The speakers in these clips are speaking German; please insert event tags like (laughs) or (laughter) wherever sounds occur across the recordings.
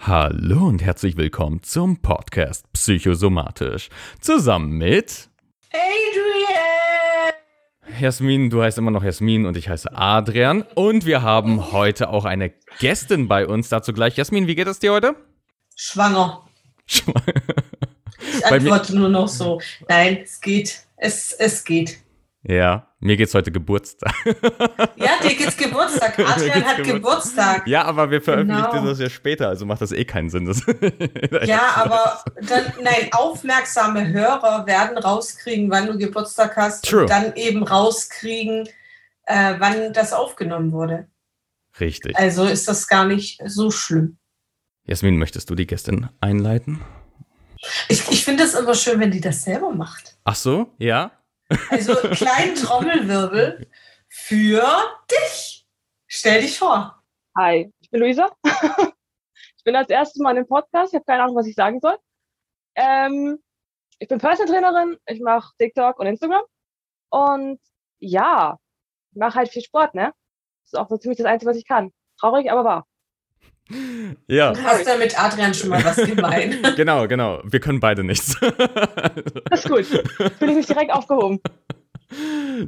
Hallo und herzlich willkommen zum Podcast Psychosomatisch. Zusammen mit Adrian! Jasmin, du heißt immer noch Jasmin und ich heiße Adrian. Und wir haben heute auch eine Gästin bei uns. Dazu gleich. Jasmin, wie geht es dir heute? Schwanger. Schwanger. (laughs) Ich antworte nur noch so. Nein, es geht. Es, es geht. Ja, mir geht's heute Geburtstag. (laughs) Ja, dir geht's Geburtstag. (laughs) Adrian hat Gebur Geburtstag. Ja, aber wir veröffentlichen Genau. das ja später, also macht das eh keinen Sinn. (laughs) Ja, aber dann, nein, aufmerksame Hörer werden rauskriegen, wann du Geburtstag hast True. und dann eben rauskriegen, äh, wann das aufgenommen wurde. Richtig. Also ist das gar nicht so schlimm. Jasmin, möchtest du die Gästin einleiten? Ich, ich finde es immer schön, wenn die das selber macht. Ach so, ja? Also kleinen Trommelwirbel für dich. Stell dich vor. Hi, ich bin Luisa. (laughs) ich bin als erstes Mal dem Podcast. Ich habe keine Ahnung, was ich sagen soll. Ähm, ich bin Personal Trainerin. Ich mache TikTok und Instagram. Und ja, ich mache halt viel Sport, ne? Das ist auch so ziemlich das Einzige, was ich kann. Traurig, aber wahr. Ja. Du hast da mit Adrian schon mal was gemeint. (laughs) Genau, genau. Wir können beide nichts. Das ist gut. Fühle ich mich direkt aufgehoben.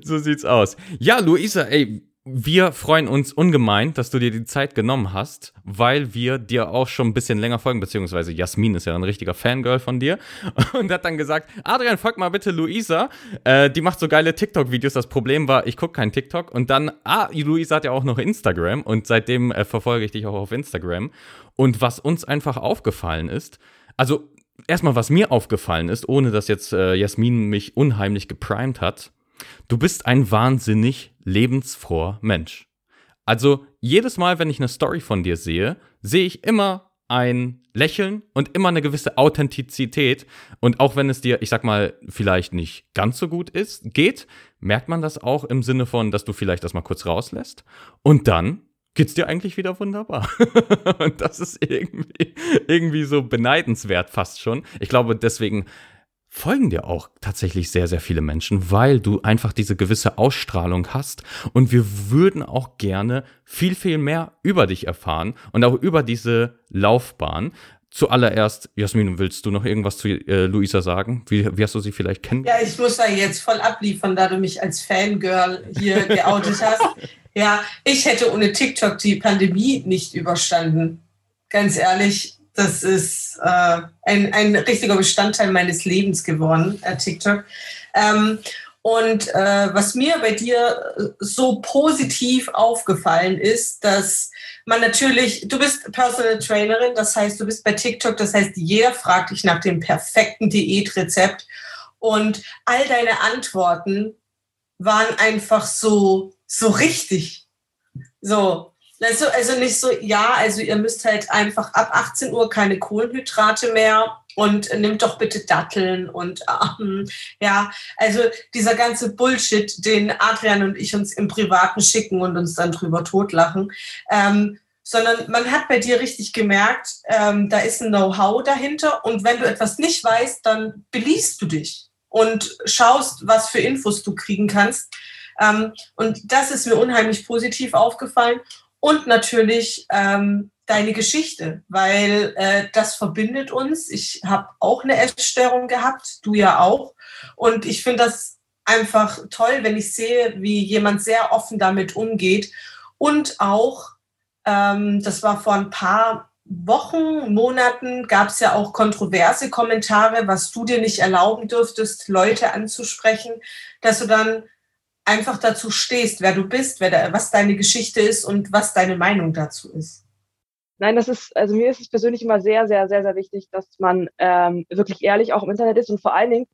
so sieht's aus. Ja, Luisa, ey, wir freuen uns ungemein, dass du dir die Zeit genommen hast, weil wir dir auch schon ein bisschen länger folgen, beziehungsweise Jasmin ist ja ein richtiger Fangirl von dir (laughs) und hat dann gesagt, Adrian, folg mal bitte Luisa, äh, die macht so geile TikTok-Videos. Das Problem war, ich gucke kein TikTok und dann, ah, Luisa hat ja auch noch Instagram und seitdem äh, verfolge ich dich auch auf Instagram. Und was uns einfach aufgefallen ist, also erstmal, was mir aufgefallen ist, ohne dass jetzt äh, Jasmin mich unheimlich geprimed hat, du bist ein wahnsinnig lebensfroher Mensch. Also jedes Mal, wenn ich eine Story von dir sehe, sehe ich immer ein Lächeln und immer eine gewisse Authentizität. Und auch wenn es dir, ich sag mal, vielleicht nicht ganz so gut ist, geht, merkt man das auch im Sinne von, dass du vielleicht das mal kurz rauslässt. Und dann geht's dir eigentlich wieder wunderbar. (laughs) und das ist irgendwie, irgendwie so beneidenswert fast schon. Ich glaube, deswegen folgen dir auch tatsächlich sehr, sehr viele Menschen, weil du einfach diese gewisse Ausstrahlung hast. Und wir würden auch gerne viel, viel mehr über dich erfahren und auch über diese Laufbahn. Zuallererst, Jasmin, willst du noch irgendwas zu äh, Luisa sagen? Wie, wie hast du sie vielleicht kennengelernt? Ja, ich muss da jetzt voll abliefern, da du mich als Fangirl hier geoutet hast. Ja, ich hätte ohne TikTok die Pandemie nicht überstanden. Ganz ehrlich, das ist äh, ein, ein richtiger Bestandteil meines Lebens geworden, äh, TikTok. Ähm, und äh, was mir bei dir äh, so positiv aufgefallen ist, dass man natürlich, du bist Personal Trainerin, das heißt, du bist bei TikTok, das heißt, jeder fragt dich nach dem perfekten Diätrezept und all deine Antworten waren einfach so, so richtig. So, also, also nicht so, ja, also ihr müsst halt einfach ab 18 Uhr keine Kohlenhydrate mehr und nimmt doch bitte Datteln und ähm, ja, also dieser ganze Bullshit, den Adrian und ich uns im Privaten schicken und uns dann drüber totlachen. Ähm, sondern man hat bei dir richtig gemerkt, ähm, da ist ein Know-how dahinter und wenn du etwas nicht weißt, dann beliest du dich und schaust, was für Infos du kriegen kannst. Ähm, und das ist mir unheimlich positiv aufgefallen. Und natürlich ähm, deine Geschichte, weil äh, das verbindet uns. Ich habe auch eine Essstörung gehabt, du ja auch. Und ich finde das einfach toll, wenn ich sehe, wie jemand sehr offen damit umgeht. Und auch, ähm, das war vor ein paar Wochen, Monaten, gab es ja auch kontroverse Kommentare, was du dir nicht erlauben dürftest, Leute anzusprechen, dass du dann einfach dazu stehst, wer du bist, wer da, was deine Geschichte ist und was deine Meinung dazu ist. Nein, das ist, also mir ist es persönlich immer sehr, sehr, sehr, sehr wichtig, dass man ähm, wirklich ehrlich auch im Internet ist und vor allen Dingen,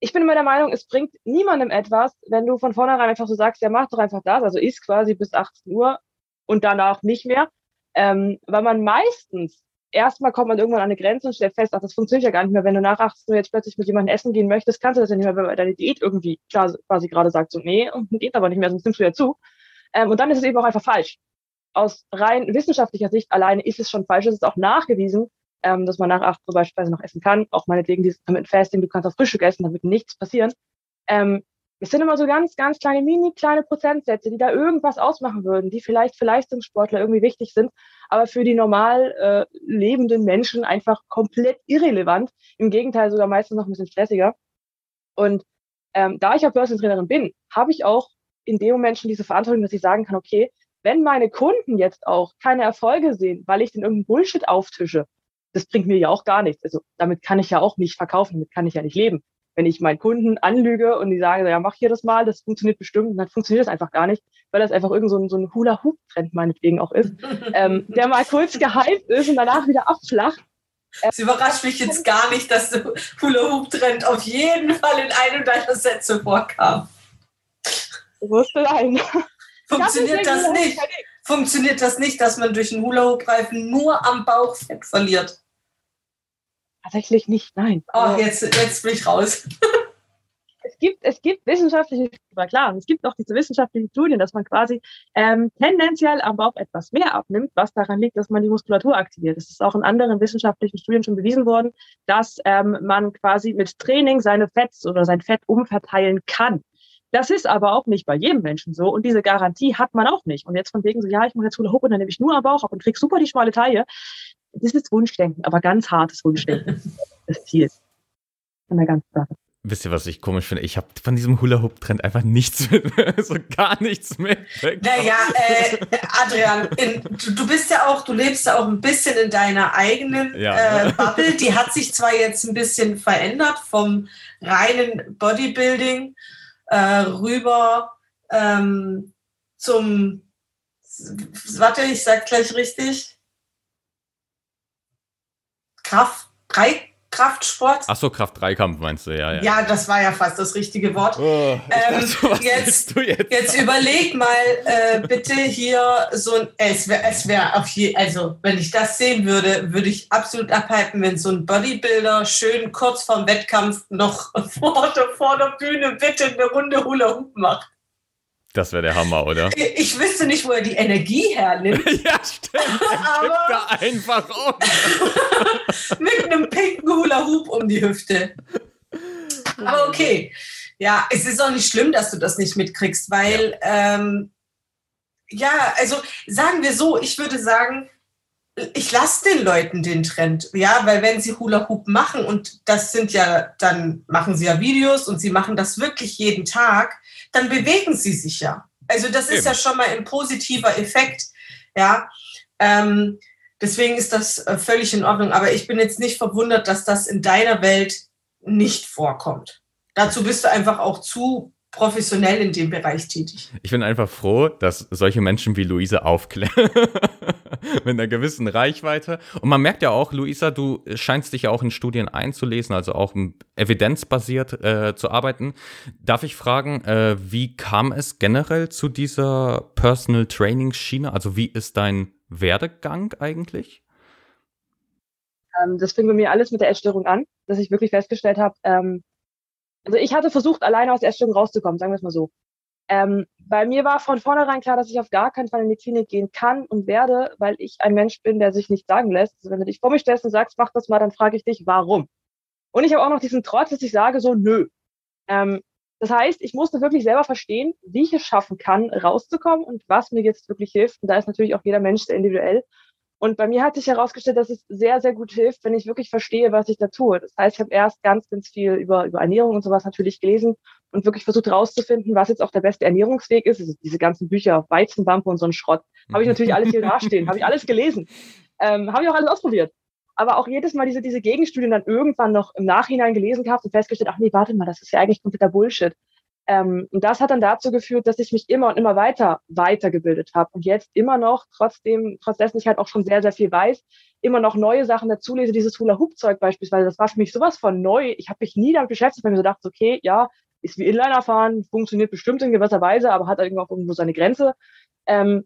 ich bin immer der Meinung, es bringt niemandem etwas, wenn du von vornherein einfach so sagst, ja, mach doch einfach das, also ist quasi bis 18 Uhr und danach nicht mehr, ähm, weil man meistens erstmal kommt man irgendwann an eine Grenze und stellt fest, ach, das funktioniert ja gar nicht mehr. Wenn du nach 18 Uhr jetzt plötzlich mit jemandem essen gehen möchtest, kannst du das ja nicht mehr, weil deine Diät irgendwie klar, quasi gerade sagt, so, nee, geht aber nicht mehr, sonst nimmst du ja zu. Ähm, und dann ist es eben auch einfach falsch. Aus rein wissenschaftlicher Sicht alleine ist es schon falsch. Es ist auch nachgewiesen, ähm, dass man nach 8 Uhr beispielsweise noch essen kann. Auch meinetwegen dieses mit Fasting, du kannst auch Frühstück essen, da wird nichts passieren. Ähm, es sind immer so ganz, ganz kleine, mini kleine Prozentsätze, die da irgendwas ausmachen würden, die vielleicht für Leistungssportler irgendwie wichtig sind, aber für die normal äh, lebenden Menschen einfach komplett irrelevant. Im Gegenteil, sogar meistens noch ein bisschen stressiger. Und ähm, da ich ja Börsentrainerin bin, habe ich auch in dem Moment schon diese Verantwortung, dass ich sagen kann, okay, wenn meine Kunden jetzt auch keine Erfolge sehen, weil ich den irgendeinen Bullshit auftische, das bringt mir ja auch gar nichts. Also damit kann ich ja auch nicht verkaufen, damit kann ich ja nicht leben. Wenn ich meinen Kunden anlüge und die sagen, ja, mach hier das mal, das funktioniert bestimmt, dann funktioniert das einfach gar nicht, weil das einfach irgend so ein, so ein Hula-Hoop-Trend meinetwegen auch ist, ähm, der mal kurz gehypt ist und danach wieder abflacht. Es überrascht mich jetzt gar nicht, dass der Hula-Hoop-Trend auf jeden Fall in einem deiner Sätze vorkam. Wusste sein. Funktioniert das nicht? Funktioniert das nicht, dass man durch einen Hula-Hoop-Reifen nur am Bauch Fett verliert? Tatsächlich nicht, nein. Oh, jetzt, jetzt bin ich raus. es gibt, es gibt wissenschaftliche, war klar, es gibt auch diese wissenschaftlichen Studien, dass man quasi ähm, tendenziell am Bauch etwas mehr abnimmt, was daran liegt, dass man die Muskulatur aktiviert. Es ist auch in anderen wissenschaftlichen Studien schon bewiesen worden, dass ähm, man quasi mit Training seine Fetts oder sein Fett umverteilen kann. Das ist aber auch nicht bei jedem Menschen so und diese Garantie hat man auch nicht. Und jetzt von wegen so, ja, ich mache jetzt Hula Hoop und dann nehme ich nur am Bauch ab und krieg super die schmale Taille das ist Wunschdenken, aber ganz hartes Wunschdenken. (laughs) das Ziel von der ganzen Sache. Wisst ihr, was ich komisch finde? Ich habe von diesem Hula-Hoop-Trend einfach nichts mit, (laughs) so gar nichts mit. Naja, äh, Adrian, in, du, du, bist ja auch, du lebst ja auch ein bisschen in deiner eigenen ja. äh, Bubble. Die hat sich zwar jetzt ein bisschen verändert vom reinen Bodybuilding äh, rüber ähm, zum, warte, ich sag gleich richtig, Kraft, drei Kraftsport. Ach so, Kraft-Dreikampf meinst du, ja, ja. Ja, das war ja fast das richtige Wort. Oh, (laughs) ähm, dachte, jetzt, jetzt? jetzt? überleg mal äh, bitte hier so ein, es wäre es wär auf je, also wenn ich das sehen würde, würde ich absolut abhalten, wenn so ein Bodybuilder schön kurz vorm Wettkampf noch (laughs) vor der, vor der Bühne bitte eine Runde Hula Hoop macht. Das wäre der Hammer, oder? (laughs) Ich wüsste nicht, wo er die Energie hernimmt. (laughs) ja, stimmt. Er (laughs) da einfach um. mit einem pinken Hula-Hoop um die Hüfte. Aber okay. Ja, es ist auch nicht schlimm, dass du das nicht mitkriegst, weil, ja, ähm, ja also sagen wir so, ich würde sagen, ich lasse den Leuten den Trend, ja, weil wenn sie Hula Hoop machen und das sind ja, dann machen sie ja Videos und sie machen das wirklich jeden Tag, dann bewegen sie sich ja. Also das Eben. ist ja schon mal ein positiver Effekt, ja. Ähm, deswegen ist das äh, völlig in Ordnung. Aber ich bin jetzt nicht verwundert, dass das in deiner Welt nicht vorkommt. Dazu bist du einfach auch zu professionell in dem Bereich tätig. Ich bin einfach froh, dass solche Menschen wie Luisa aufklären. (laughs) Mit einer gewissen Reichweite. Und man merkt ja auch, Luisa, du scheinst dich ja auch in Studien einzulesen, also auch evidenzbasiert äh, zu arbeiten. Darf ich fragen, äh, wie kam es generell zu dieser Personal Training Schiene? Also wie ist dein Werdegang eigentlich? Ähm, das fing bei mir alles mit der Essstörung an, dass ich wirklich festgestellt habe, ähm, also ich hatte versucht, alleine aus der Essstörung rauszukommen, sagen wir es mal so. Ähm, bei mir war von vornherein klar, dass ich auf gar keinen Fall in die Klinik gehen kann und werde, weil ich ein Mensch bin, der sich nicht sagen lässt. Also wenn du dich vor mich stellst und sagst, mach das mal, dann frage ich dich, warum? Und ich habe auch noch diesen Trotz, dass ich sage so, nö. Ähm, das heißt, ich musste wirklich selber verstehen, wie ich es schaffen kann, rauszukommen und was mir jetzt wirklich hilft. Und da ist natürlich auch jeder Mensch sehr individuell. Und bei mir hat sich herausgestellt, dass es sehr, sehr gut hilft, wenn ich wirklich verstehe, was ich da tue. Das heißt, ich habe erst ganz, ganz viel über, über Ernährung und sowas natürlich gelesen und wirklich versucht herauszufinden, was jetzt auch der beste Ernährungsweg ist. Also diese ganzen Bücher, Weizenwampe und so ein Schrott, habe ich natürlich alles hier (laughs) dastehen, habe ich alles gelesen, ähm, habe ich auch alles ausprobiert. Aber auch jedes Mal diese, diese Gegenstudien dann irgendwann noch im Nachhinein gelesen gehabt und festgestellt, ach nee, warte mal, das ist ja eigentlich kompletter Bullshit. Ähm, und das hat dann dazu geführt, dass ich mich immer und immer weiter weitergebildet habe und jetzt immer noch, trotzdem, trotz dessen ich halt auch schon sehr, sehr viel weiß, immer noch neue Sachen dazulese. Dieses Hula-Hoop-Zeug beispielsweise, das war für mich sowas von neu. Ich habe mich nie damit beschäftigt, weil ich mir so dachte, okay, ja, ist wie Inliner fahren, funktioniert bestimmt in gewisser Weise, aber hat irgendwo auch irgendwo seine Grenze. Ähm,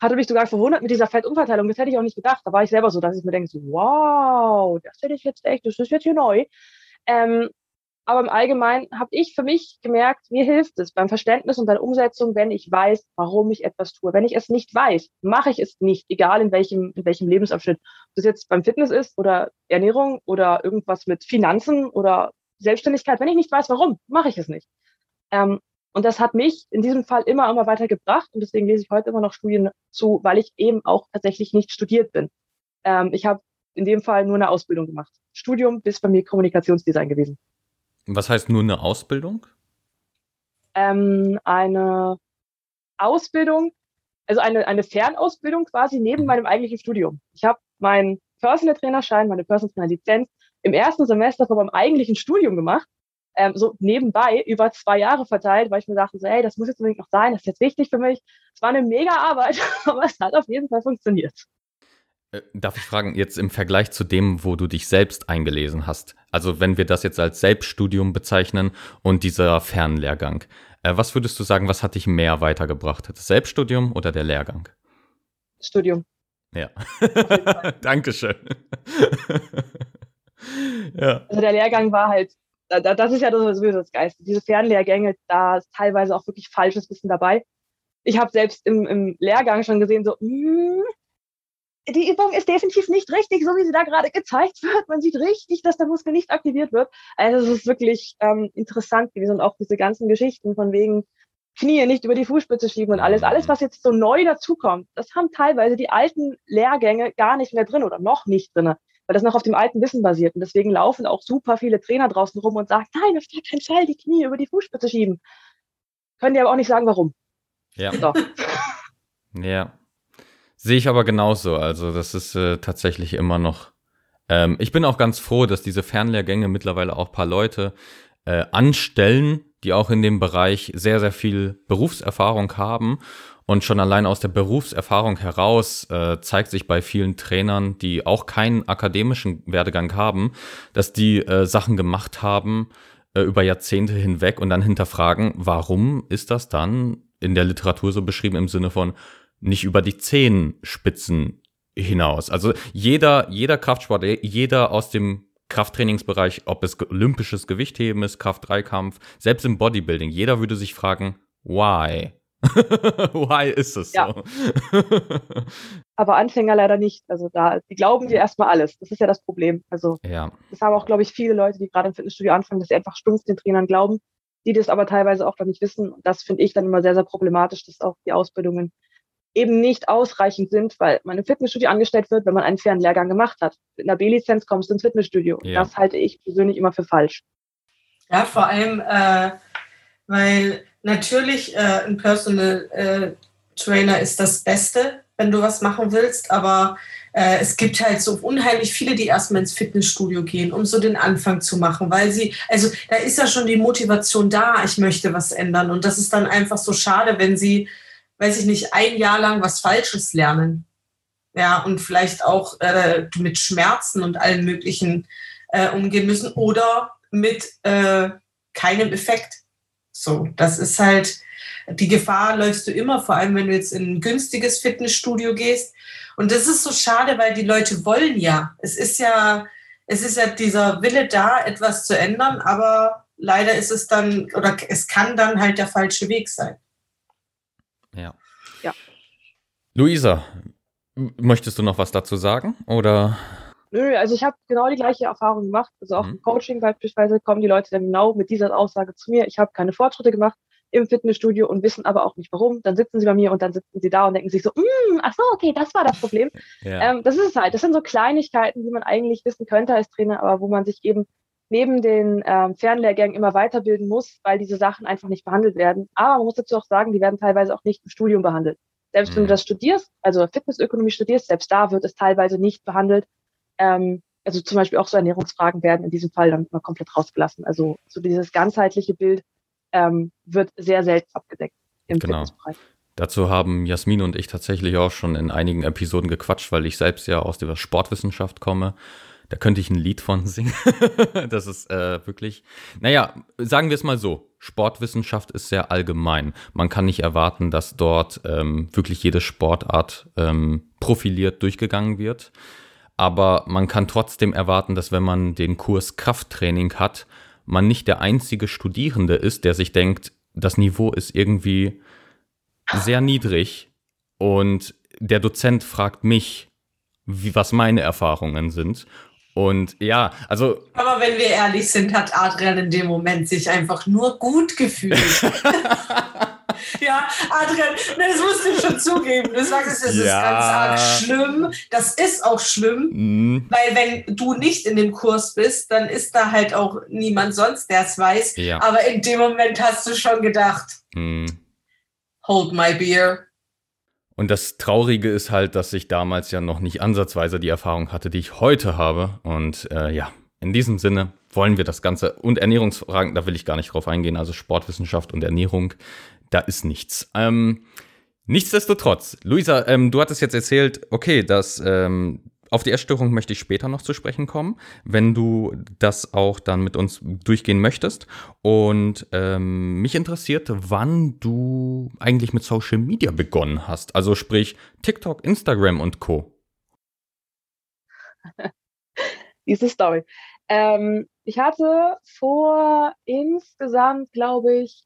hatte mich sogar verwundert mit dieser Fettumverteilung. Das hätte ich auch nicht gedacht. Da war ich selber so, dass ich mir denke, so, wow, das hätte ich jetzt echt, das ist jetzt hier neu. Ähm, aber im Allgemeinen habe ich für mich gemerkt, mir hilft es beim Verständnis und bei der Umsetzung, wenn ich weiß, warum ich etwas tue. Wenn ich es nicht weiß, mache ich es nicht, egal in welchem, in welchem Lebensabschnitt. Ob das jetzt beim Fitness ist oder Ernährung oder irgendwas mit Finanzen oder Selbstständigkeit. Wenn ich nicht weiß, warum, mache ich es nicht. Ähm, und das hat mich in diesem Fall immer, immer weiter gebracht. Und deswegen lese ich heute immer noch Studien zu, weil ich eben auch tatsächlich nicht studiert bin. Ähm, ich habe in dem Fall nur eine Ausbildung gemacht. Studium bis bei mir Kommunikationsdesign gewesen. Was heißt nur eine Ausbildung? Ähm, eine Ausbildung, also eine, eine Fernausbildung quasi neben mhm. meinem eigentlichen Studium. Ich habe meinen Personal Trainerschein, meine Personal Trainer Lizenz im ersten Semester von meinem eigentlichen Studium gemacht ähm, so nebenbei über zwei Jahre verteilt, weil ich mir dachte, so, hey, das muss jetzt unbedingt noch sein, das ist jetzt wichtig für mich. Es war eine mega Arbeit, (laughs) aber es hat auf jeden Fall funktioniert. Äh, darf ich fragen, jetzt im Vergleich zu dem, wo du dich selbst eingelesen hast, also wenn wir das jetzt als Selbststudium bezeichnen und dieser Fernlehrgang, äh, was würdest du sagen, was hat dich mehr weitergebracht? Das Selbststudium oder der Lehrgang? Studium. Ja. (laughs) Dankeschön. (laughs) ja. Also der Lehrgang war halt das ist ja sowieso das Geist. Diese Fernlehrgänge, da ist teilweise auch wirklich falsches Wissen dabei. Ich habe selbst im, im, Lehrgang schon gesehen, so, mh, hm, die Übung ist definitiv nicht richtig, so wie sie da gerade gezeigt wird. Man sieht richtig, dass der Muskel nicht aktiviert wird. Also es ist wirklich ähm, interessant gewesen und auch diese ganzen Geschichten von wegen Knie nicht über die Fußspitze schieben und alles. Alles, was jetzt so neu dazukommt, das haben teilweise die alten Lehrgänge gar nicht mehr drin oder noch nicht drin weil das noch auf dem alten Wissen basiert. Und deswegen laufen auch super viele Trainer draußen rum und sagen, nein, auf gar keinen Fall die Knie über die Fußspitze schieben. Können die aber auch nicht sagen, warum. Ja. So. ja. Sehe ich aber genauso. Also, das ist äh, tatsächlich immer noch. Ähm, ich bin auch ganz froh, dass diese Fernlehrgänge mittlerweile auch paar Leute äh, anstellen, die auch in dem Bereich sehr, sehr viel Berufserfahrung haben und schon allein aus der Berufserfahrung heraus äh, zeigt sich bei vielen Trainern, die auch keinen akademischen Werdegang haben, dass die äh, Sachen gemacht haben äh, über Jahrzehnte hinweg und dann hinterfragen, warum ist das dann in der Literatur so beschrieben im Sinne von nicht über die Zehenspitzen hinaus. Also jeder, jeder Kraftsport, jeder aus dem Krafttrainingsbereich, ob es olympisches Gewichtheben ist, Kraft-3-Kampf, selbst im Bodybuilding, jeder würde sich fragen, why? (laughs) Why ist es ja. so? (laughs) Aber Anfänger leider nicht. Also da, die glauben dir erstmal alles. Das ist ja das Problem. Also ja. das haben auch, glaube ich, viele Leute, die gerade im Fitnessstudio anfangen, dass sie einfach stumpf den Trainern glauben, die das aber teilweise auch noch nicht wissen. Und das finde ich dann immer sehr, sehr problematisch, dass auch die Ausbildungen eben nicht ausreichend sind, weil man im Fitnessstudio angestellt wird, wenn man einen fairen Lehrgang gemacht hat. Mit einer B-Lizenz kommst du ins Fitnessstudio. Ja. Das halte ich persönlich immer für falsch. Ja, vor allem, äh, weil natürlich äh, ein Personal äh, Trainer ist das Beste, wenn du was machen willst, aber äh, es gibt halt so unheimlich viele, die erstmal ins Fitnessstudio gehen, um so den Anfang zu machen, weil sie, also da ist ja schon die Motivation da, ich möchte was ändern und das ist dann einfach so schade, wenn sie, weiß ich nicht, ein Jahr lang was Falsches lernen. Ja, und vielleicht auch äh, mit Schmerzen und allen möglichen äh, umgehen müssen oder mit äh, keinem Effekt. So, das ist halt, die Gefahr läufst du immer, vor allem wenn du jetzt in ein günstiges Fitnessstudio gehst. Und das ist so schade, weil die Leute wollen ja. Es ist ja, es ist ja dieser Wille da, etwas zu ändern, aber leider ist es dann, oder es kann dann halt der falsche Weg sein. Ja. Ja. Luisa, möchtest du noch was dazu sagen? Oder? Nö, also ich habe genau die gleiche Erfahrung gemacht. Also auch mhm. im Coaching beispielsweise kommen die Leute dann genau mit dieser Aussage zu mir. Ich habe keine Fortschritte gemacht im Fitnessstudio und wissen aber auch nicht warum. Dann sitzen sie bei mir und dann sitzen sie da und denken sich so, mm, ach so, okay, das war das Problem. Ja. Ähm, das ist es halt. Das sind so Kleinigkeiten, die man eigentlich wissen könnte als Trainer, aber wo man sich eben neben den ähm, Fernlehrgängen immer weiterbilden muss, weil diese Sachen einfach nicht behandelt werden. Aber man muss dazu auch sagen, die werden teilweise auch nicht im Studium behandelt. Selbst mhm. wenn du mhm. das studierst, also Fitnessökonomie studierst, selbst da wird es teilweise nicht behandelt, ähm, also zum Beispiel auch so Ernährungsfragen werden in diesem Fall dann immer komplett rausgelassen. Also so dieses ganzheitliche Bild ähm, wird sehr selten abgedeckt im genau. Fitnessbereich. Dazu haben Jasmin und ich tatsächlich auch schon in einigen Episoden gequatscht, weil ich selbst ja aus der Sportwissenschaft komme. Da könnte ich ein Lied von (laughs) singen. das ist äh, wirklich, naja, sagen wir es mal so. Sportwissenschaft ist sehr allgemein. Man kann nicht erwarten, dass dort ähm, wirklich jede Sportart ähm, profiliert durchgegangen wird aber man kann trotzdem erwarten, dass wenn man den Kurs Krafttraining hat, man nicht der einzige Studierende ist, der sich denkt, das Niveau ist irgendwie sehr niedrig und der Dozent fragt mich, wie, was meine Erfahrungen sind Und ja, also. Aber wenn wir ehrlich sind, hat Adrian in dem Moment sich einfach nur gut gefühlt. (laughs) ja, Adrian, das musst du schon zugeben. Du sagst, es ist ja. ganz arg schlimm. Das ist auch schlimm, mhm. weil wenn du nicht in dem Kurs bist, dann ist da halt auch niemand sonst, der es weiß. Ja. Aber in dem Moment hast du schon gedacht, mhm. hold my beer. Und das Traurige ist halt, dass ich damals ja noch nicht ansatzweise die Erfahrung hatte, die ich heute habe. Und äh, ja, in diesem Sinne wollen wir das Ganze und Ernährungsfragen, da will ich gar nicht drauf eingehen, also Sportwissenschaft und Ernährung, da ist nichts. Ähm, nichtsdestotrotz, Luisa, ähm, du hattest jetzt erzählt, okay, dass ähm, auf die Essstörung möchte ich später noch zu sprechen kommen, wenn du das auch dann mit uns durchgehen möchtest. Und ähm, mich interessiert, wann du eigentlich mit Social Media begonnen hast. Also sprich TikTok, Instagram und Co. (laughs) Diese Story. Ähm, ich hatte vor insgesamt, glaube ich,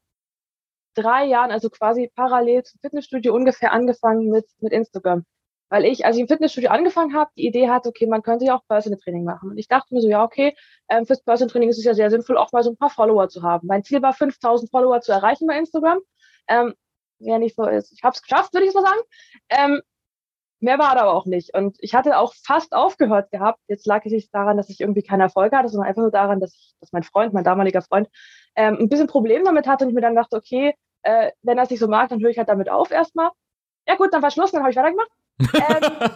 drei Jahren, also quasi parallel zum Fitnessstudio ungefähr angefangen mit, mit Instagram. Weil ich, als ich im Fitnessstudio angefangen habe, die Idee hatte, okay, man könnte ja auch Personal Training machen. Und ich dachte mir so, ja, okay, ähm, fürs Personal Training ist es ja sehr sinnvoll, auch mal so ein paar Follower zu haben. Mein Ziel war, 5000 Follower zu erreichen bei Instagram. Ähm, ja, nicht so ist. Ich habe es geschafft, würde ich so sagen. Ähm, mehr war da aber auch nicht. Und ich hatte auch fast aufgehört gehabt. Jetzt lag es nicht daran, dass ich irgendwie keine Erfolge hatte, sondern einfach nur daran, dass ich, dass mein Freund, mein damaliger Freund, ähm, ein bisschen Problem damit hatte und ich mir dann dachte, okay, äh, wenn er es nicht so mag, dann höre ich halt damit auf erstmal. Ja gut, dann war Schluss, dann habe ich weitergemacht. Ähm,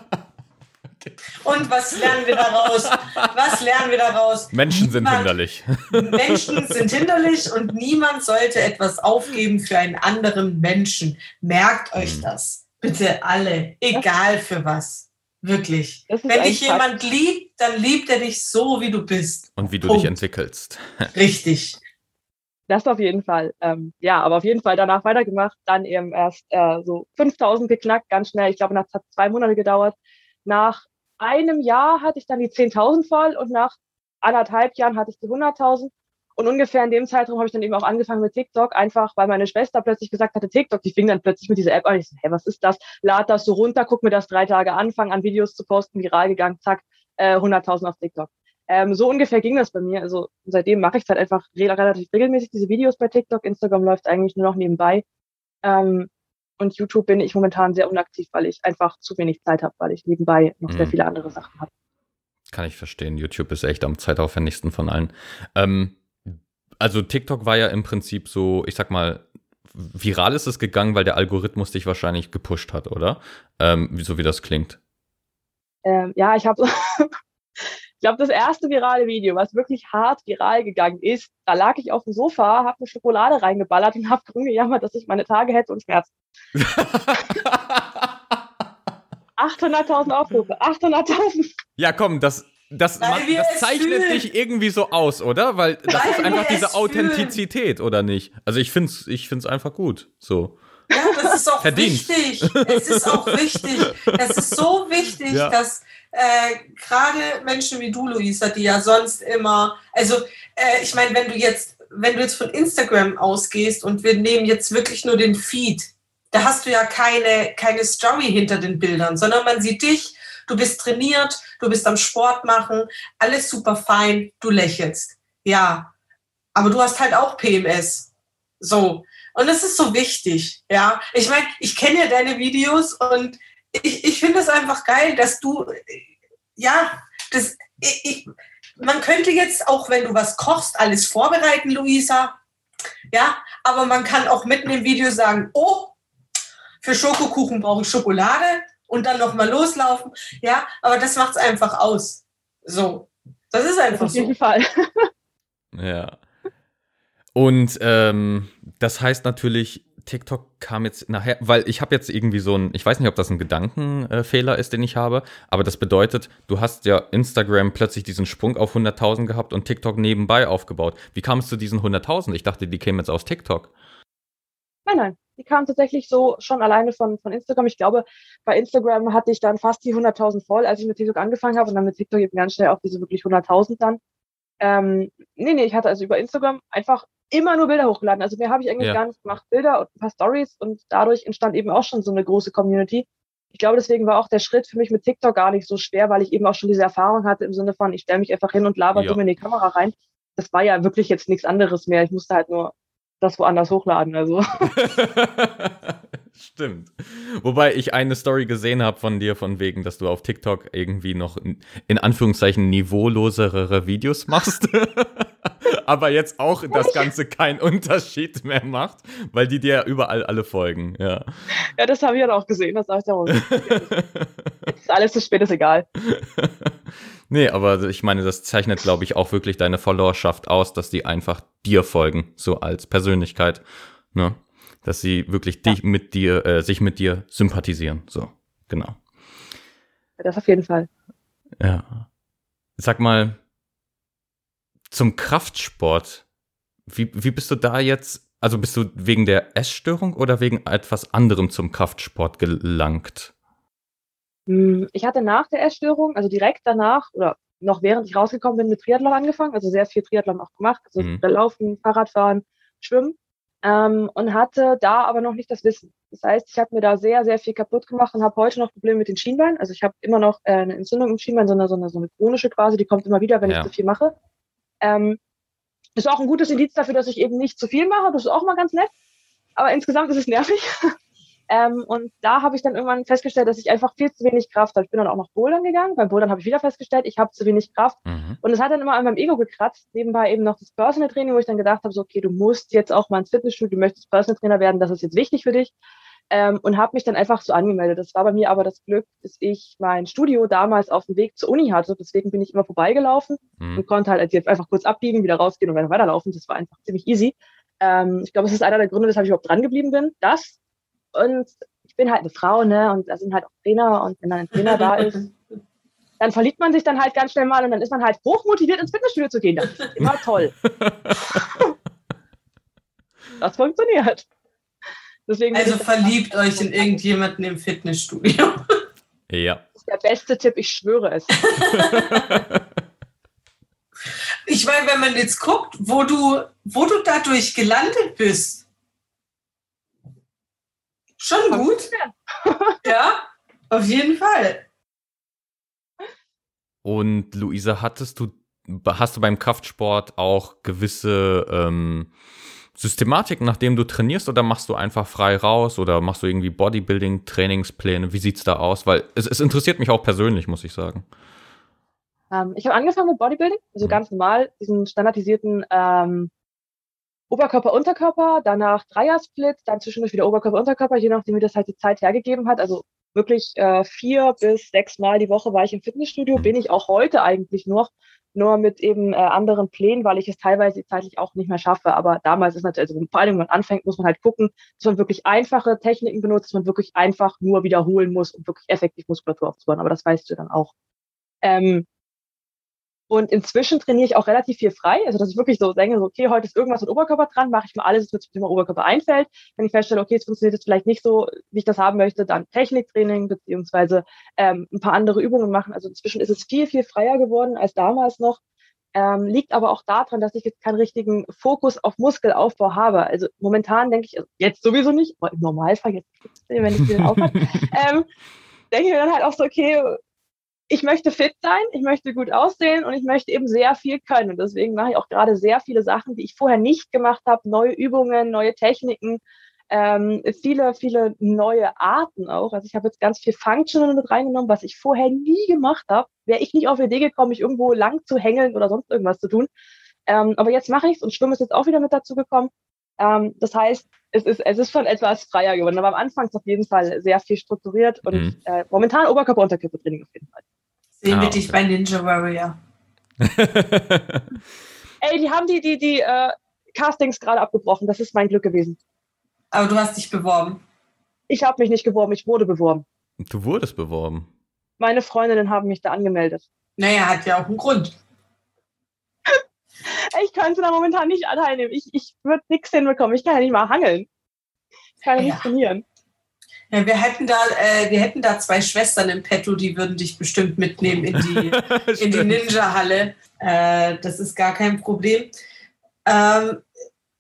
(laughs) Und was lernen wir daraus? Was lernen wir daraus? Menschen niemand, sind hinderlich. (laughs) Menschen sind hinderlich und niemand sollte etwas aufgeben für einen anderen Menschen. Merkt euch hm. das. Bitte alle, egal für was. Wirklich. Wenn dich jemand liebt, dann liebt er dich so, wie du bist. Und wie du Punkt. dich entwickelst. (laughs) Richtig. Das auf jeden Fall. Ähm, ja, aber auf jeden Fall danach weitergemacht, dann eben erst äh, so 5000 geknackt, ganz schnell. Ich glaube, das hat zwei Monate gedauert. Nach einem Jahr hatte ich dann die 10.000 voll und nach anderthalb Jahren hatte ich die 100.000. Und ungefähr in dem Zeitraum habe ich dann eben auch angefangen mit TikTok, einfach weil meine Schwester plötzlich gesagt hatte, TikTok, die fing dann plötzlich mit dieser App an. Ich so, hey, was ist das? Lad das so runter, guck mir das drei Tage an, fang an Videos zu posten, viral gegangen, zack, äh, 100.000 auf TikTok. Ähm, so ungefähr ging das bei mir. Also seitdem mache ich es halt einfach relativ regelmäßig, diese Videos bei TikTok. Instagram läuft eigentlich nur noch nebenbei. Ähm, und YouTube bin ich momentan sehr unaktiv, weil ich einfach zu wenig Zeit habe, weil ich nebenbei noch mhm. sehr viele andere Sachen habe. Kann ich verstehen. YouTube ist echt am zeitaufwendigsten von allen. Ähm, also TikTok war ja im Prinzip so, ich sag mal, viral ist es gegangen, weil der Algorithmus dich wahrscheinlich gepusht hat, oder? Ähm, so wie das klingt. Ähm, ja, ich habe (laughs) glaube, das erste virale Video, was wirklich hart viral gegangen ist, da lag ich auf dem Sofa, habe eine Schokolade reingeballert und (laughs) habe rumgejammert, dass ich meine Tage hätte und Schmerzen. (laughs) 800.000 Aufrufe, 800.000. Ja, komm, das, das, man, das zeichnet fühlen. dich irgendwie so aus, oder? Weil das Weil ist einfach diese Authentizität, fühlen. oder nicht? Also ich finde es ich find's einfach gut. So. Ja, das ist auch Verdient. wichtig. Es ist auch (laughs) wichtig. Es ist so wichtig, ja. dass äh, gerade Menschen wie du, Luisa, die ja sonst immer, also äh, ich meine, wenn du jetzt, wenn du jetzt von Instagram ausgehst und wir nehmen jetzt wirklich nur den Feed, da hast du ja keine, keine Story hinter den Bildern, sondern man sieht dich, du bist trainiert, du bist am Sport machen, alles super fein, du lächelst. Ja, aber du hast halt auch PMS. So. Und das ist so wichtig, ja. Ich meine, ich kenne ja deine Videos und ich, ich finde es einfach geil, dass du, ja, das, ich, ich, man könnte jetzt auch, wenn du was kochst, alles vorbereiten, Luisa. Ja, aber man kann auch mitten im Video sagen, oh, für Schokokuchen brauche ich Schokolade und dann nochmal loslaufen. Ja, aber das macht es einfach aus. So. Das ist einfach Auf jeden so. Fall. ja. Und ähm, das heißt natürlich, TikTok kam jetzt nachher, weil ich habe jetzt irgendwie so ein, ich weiß nicht, ob das ein Gedankenfehler ist, den ich habe, aber das bedeutet, du hast ja Instagram plötzlich diesen Sprung auf 100.000 gehabt und TikTok nebenbei aufgebaut. Wie kam es zu diesen 100.000? Ich dachte, die kämen jetzt aus TikTok. Nein, nein, die kamen tatsächlich so schon alleine von, von Instagram. Ich glaube, bei Instagram hatte ich dann fast die 100.000 voll, als ich mit TikTok angefangen habe und dann mit TikTok eben ganz schnell auf diese wirklich 100.000 dann. Ähm, nee, nee, ich hatte also über Instagram einfach immer nur Bilder hochgeladen. Also mehr habe ich eigentlich ja. gar nicht gemacht. Bilder und ein paar Stories und dadurch entstand eben auch schon so eine große Community. ich glaube, deswegen war auch der Schritt für mich mit TikTok gar nicht so schwer, weil ich eben auch schon diese Erfahrung hatte im Sinne von, ich stelle mich einfach hin und laber ja. dumm in die Kamera rein. Das war ja wirklich jetzt nichts anderes mehr. Ich musste halt nur das woanders hochladen. Also. (laughs) Stimmt. Wobei ich eine Story gesehen habe von dir, von wegen, dass du auf TikTok irgendwie noch in Anführungszeichen niveaulosere Videos machst. (laughs) Aber jetzt auch das Ganze keinen Unterschied mehr macht, weil die dir überall alle folgen. Ja, ja das habe ich ja auch gesehen. Das ich auch. Jetzt (laughs) ist alles zu spät, ist egal. Nee, aber ich meine, das zeichnet, glaube ich, auch wirklich deine Followerschaft aus, dass die einfach dir folgen, so als Persönlichkeit. Ne? dass sie wirklich ja. dich mit dir, äh, sich mit dir sympathisieren. So, genau. Das auf jeden Fall. Ja. Sag mal, zum Kraftsport, wie, wie bist du da jetzt, also bist du wegen der Essstörung oder wegen etwas anderem zum Kraftsport gelangt? Hm, ich hatte nach der Essstörung, also direkt danach oder noch während ich rausgekommen bin, mit Triathlon angefangen, also sehr viel Triathlon auch gemacht, also mhm. Laufen, Fahrradfahren, Schwimmen ähm, und hatte da aber noch nicht das Wissen. Das heißt, ich habe mir da sehr, sehr viel kaputt gemacht und habe heute noch Probleme mit den Schienbeinen. Also ich habe immer noch äh, eine Entzündung im Schienbein, sondern so eine, so eine chronische quasi, die kommt immer wieder, wenn ja. ich zu viel mache. Ähm, ist auch ein gutes Indiz dafür, dass ich eben nicht zu viel mache. Das ist auch mal ganz nett. Aber insgesamt ist es nervig. (laughs) Ähm, und da habe ich dann irgendwann festgestellt, dass ich einfach viel zu wenig Kraft habe. Ich bin dann auch noch Bouldern gegangen. Beim Bouldern habe ich wieder festgestellt, ich habe zu wenig Kraft. Mhm. Und es hat dann immer an meinem Ego gekratzt. Nebenbei eben noch das Personal Training, wo ich dann gedacht habe, so, okay, du musst jetzt auch mal ins Fitnessstudio, du möchtest Personal Trainer werden, das ist jetzt wichtig für dich. Ähm, und habe mich dann einfach so angemeldet. Das war bei mir aber das Glück, dass ich mein Studio damals auf dem Weg zur Uni hatte. Deswegen bin ich immer vorbeigelaufen mhm. und konnte halt jetzt einfach kurz abbiegen, wieder rausgehen und weiterlaufen. Das war einfach ziemlich easy. Ähm, ich glaube, es ist einer der Gründe, weshalb ich überhaupt dran geblieben bin. Das und ich bin halt eine Frau, ne? Und da sind halt auch Trainer und wenn dann ein Trainer da ist, (laughs) dann verliebt man sich dann halt ganz schnell mal und dann ist man halt hochmotiviert ins Fitnessstudio zu gehen. Das ist immer toll. (laughs) das funktioniert. Deswegen also verliebt euch in irgendjemanden im Fitnessstudio. (laughs) Ja. Das ist der beste Tipp, ich schwöre es. ich meine, wenn man jetzt guckt, wo du, wo du dadurch gelandet bist, Schon gut. (laughs) ja, auf jeden Fall. Und Luisa, hattest du, hast du beim Kraftsport auch gewisse ähm, Systematiken, nachdem du trainierst, oder machst du einfach frei raus oder machst du irgendwie Bodybuilding-Trainingspläne? Wie sieht es da aus? Weil es, es, interessiert mich auch persönlich, muss ich sagen. Ähm, ich habe angefangen mit Bodybuilding, also mhm. ganz normal, diesen standardisierten ähm, Oberkörper, Unterkörper, danach Dreiersplit, dann zwischendurch wieder Oberkörper, Unterkörper, je nachdem, wie das halt die Zeit hergegeben hat. Also wirklich äh, vier bis sechs Mal die Woche war ich im Fitnessstudio, bin ich auch heute eigentlich noch, nur mit eben äh, anderen Plänen, weil ich es teilweise zeitlich auch nicht mehr schaffe. Aber damals ist natürlich, also vor allem, wenn man anfängt, muss man halt gucken, dass man wirklich einfache Techniken benutzt, dass man wirklich einfach nur wiederholen muss, um wirklich effektiv Muskulatur aufzubauen. Aber das weißt du dann auch. Ähm, und inzwischen trainiere ich auch relativ viel frei. Also, dass ich wirklich so denke, so, okay, heute ist irgendwas mit Oberkörper dran, mache ich mal alles, was mir zum Oberkörper einfällt. Wenn ich feststelle, okay, es funktioniert jetzt vielleicht nicht so, wie ich das haben möchte, dann Techniktraining beziehungsweise ähm, ein paar andere Übungen machen. Also inzwischen ist es viel, viel freier geworden als damals noch. Ähm, liegt aber auch daran, dass ich jetzt keinen richtigen Fokus auf Muskelaufbau habe. Also momentan denke ich, also jetzt sowieso nicht, aber im Normalfall jetzt, wenn ich den aufhöre, (laughs) ähm, denke ich mir dann halt auch so, okay, ich möchte fit sein, ich möchte gut aussehen und ich möchte eben sehr viel können. Und deswegen mache ich auch gerade sehr viele Sachen, die ich vorher nicht gemacht habe, neue Übungen, neue Techniken, ähm, viele, viele neue Arten auch. Also ich habe jetzt ganz viel Functional mit reingenommen, was ich vorher nie gemacht habe. Wäre ich nicht auf die Idee gekommen, mich irgendwo lang zu hängeln oder sonst irgendwas zu tun. Ähm, aber jetzt mache ich es und Schwimmen ist jetzt auch wieder mit dazu gekommen. Ähm, das heißt, es ist, es ist schon etwas freier geworden. Aber am Anfang ist es auf jeden Fall sehr viel strukturiert und mhm. äh, momentan Oberkörper-Unterkörper-Training auf jeden Fall. Sehen wir ah, dich bei Ninja Warrior. (laughs) Ey, die haben die, die, die äh, Castings gerade abgebrochen. Das ist mein Glück gewesen. Aber du hast dich beworben. Ich habe mich nicht beworben, ich wurde beworben. Du wurdest beworben. Meine Freundinnen haben mich da angemeldet. Naja, hat ja auch einen Grund. (laughs) ich könnte da momentan nicht teilnehmen. Ich, ich würde nichts hinbekommen. Ich kann ja nicht mal hangeln. Ich kann ja, ja. nicht trainieren. Ja, wir hätten da, äh, wir hätten da zwei Schwestern im Petto, die würden dich bestimmt mitnehmen in die, (laughs) in die Ninja-Halle. Äh, das ist gar kein Problem. Ähm,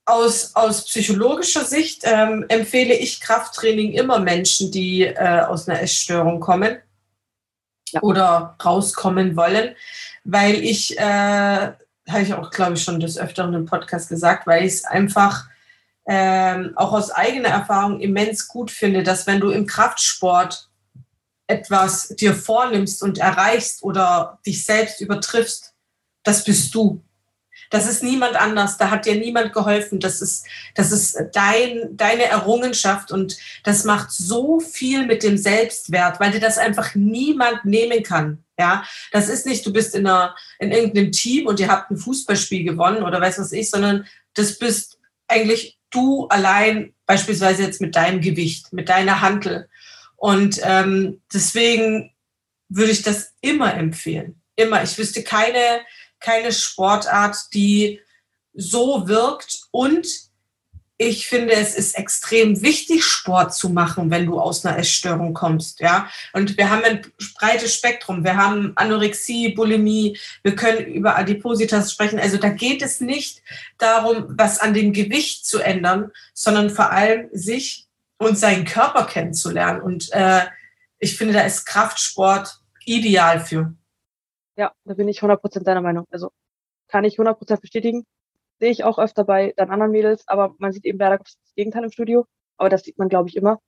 aus, aus psychologischer Sicht ähm, empfehle ich Krafttraining immer Menschen, die äh, aus einer Essstörung kommen ja. oder rauskommen wollen, weil ich, äh, habe ich auch, glaube ich, schon des Öfteren im Podcast gesagt, weil ich es einfach ähm, auch aus eigener Erfahrung immens gut finde, dass wenn du im Kraftsport etwas dir vornimmst und erreichst oder dich selbst übertriffst, das bist du. Das ist niemand anders, da hat dir niemand geholfen. Das ist, das ist dein, deine Errungenschaft und das macht so viel mit dem Selbstwert, weil dir das einfach niemand nehmen kann. Ja, das ist nicht, du bist in, einer, in irgendeinem Team und ihr habt ein Fußballspiel gewonnen oder weiß was ich, sondern das bist eigentlich du allein, beispielsweise jetzt mit deinem Gewicht, mit deiner Hantel. Und ähm, deswegen würde ich das immer empfehlen. Immer. Ich wüsste keine, keine Sportart, die so wirkt. Und ich finde, es ist extrem wichtig, Sport zu machen, wenn du aus einer Essstörung kommst. Ja, und wir haben ein breites Spektrum. Wir haben Anorexie, Bulimie. Wir können über Adipositas sprechen. Also da geht es nicht darum, was an dem Gewicht zu ändern, sondern vor allem sich und seinen Körper kennenzulernen. Und äh, ich finde, da ist Kraftsport ideal für. Ja, da bin ich 100% deiner Meinung. Also kann ich 100% bestätigen. Sehe ich auch öfter bei dann anderen Mädels, aber man sieht eben leider das Gegenteil im Studio. Aber das sieht man, glaube ich, immer.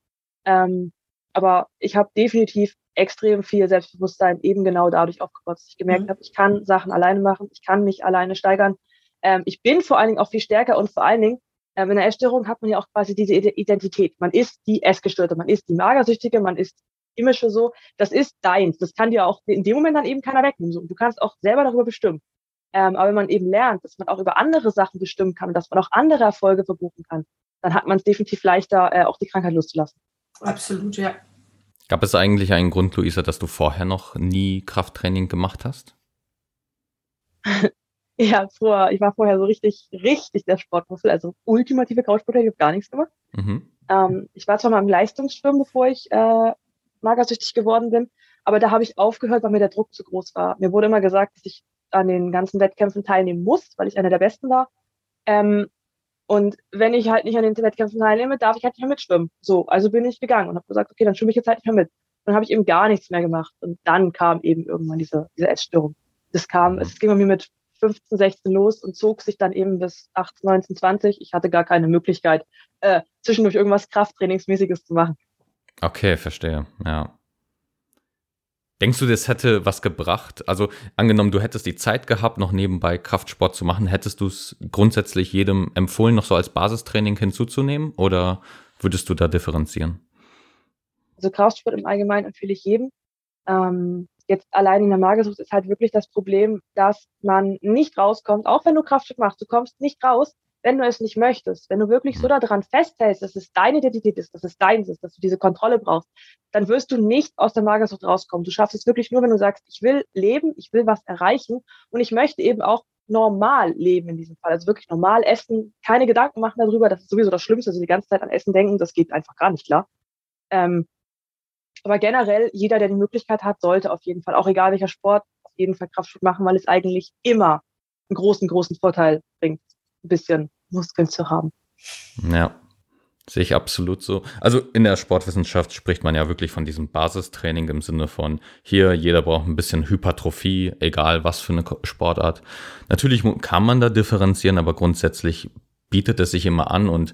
Ähm, aber ich habe definitiv extrem viel Selbstbewusstsein eben genau dadurch aufgebaut, dass ich gemerkt mhm. habe, ich kann Sachen alleine machen, ich kann mich alleine steigern. Ähm, ich bin vor allen Dingen auch viel stärker und vor allen Dingen, ähm, in der Essstörung hat man ja auch quasi diese Identität. Man ist die Essgestörte, man ist die Magersüchtige, man ist Image so, das ist deins. Das kann dir auch in dem Moment dann eben keiner wegnehmen. So, du kannst auch selber darüber bestimmen. Ähm, aber wenn man eben lernt, dass man auch über andere Sachen bestimmen kann und dass man auch andere Erfolge verbuchen kann, dann hat man es definitiv leichter, äh, auch die Krankheit loszulassen. Absolut, ja. Gab es eigentlich einen Grund, Luisa, dass du vorher noch nie Krafttraining gemacht hast? (laughs) ja, vorher, ich war vorher so richtig, richtig der Sportmuffel, also ultimative Couchsportler, ich habe gar nichts gemacht. Mhm. Ähm, ich war zwar mal im Leistungsschwimmen, bevor ich äh, magersüchtig geworden bin. Aber da habe ich aufgehört, weil mir der Druck zu groß war. Mir wurde immer gesagt, dass ich an den ganzen Wettkämpfen teilnehmen muss, weil ich einer der Besten war. Ähm, und wenn ich halt nicht an den Wettkämpfen teilnehme, darf ich halt nicht mehr mitschwimmen. So, also bin ich gegangen und habe gesagt, okay, dann schwimme ich jetzt halt nicht mehr mit. Und dann habe ich eben gar nichts mehr gemacht. Und dann kam eben irgendwann diese, diese Essstörung. Das kam, es ging bei mir mit 15, 16 los und zog sich dann eben bis 18, 19, 20. Ich hatte gar keine Möglichkeit, äh, zwischendurch irgendwas Krafttrainingsmäßiges zu machen. Okay, verstehe, ja. Denkst du, das hätte was gebracht? Also angenommen, du hättest die Zeit gehabt, noch nebenbei Kraftsport zu machen, hättest du es grundsätzlich jedem empfohlen, noch so als Basistraining hinzuzunehmen oder würdest du da differenzieren? Also Kraftsport im Allgemeinen empfehle ich jedem. Ähm, jetzt allein in der Magersucht ist halt wirklich das Problem, dass man nicht rauskommt, auch wenn du Kraftsport machst, du kommst nicht raus, wenn du es nicht möchtest, wenn du wirklich so daran festhältst, dass es deine Identität ist, dass es deins ist, dass du diese Kontrolle brauchst, dann wirst du nicht aus der Magersucht rauskommen. Du schaffst es wirklich nur, wenn du sagst, ich will leben, ich will was erreichen und ich möchte eben auch normal leben in diesem Fall. Also wirklich normal essen, keine Gedanken machen darüber, das ist sowieso das Schlimmste, also die ganze Zeit an Essen denken, das geht einfach gar nicht klar. Ähm, aber generell, jeder, der die Möglichkeit hat, sollte auf jeden Fall, auch egal welcher Sport, auf jeden Fall Kraftsport machen, weil es eigentlich immer einen großen, großen Vorteil bringt, ein bisschen Muskeln zu haben. Ja, sehe ich absolut so. Also in der Sportwissenschaft spricht man ja wirklich von diesem Basistraining im Sinne von hier, jeder braucht ein bisschen Hypertrophie, egal was für eine Sportart. Natürlich kann man da differenzieren, aber grundsätzlich bietet es sich immer an und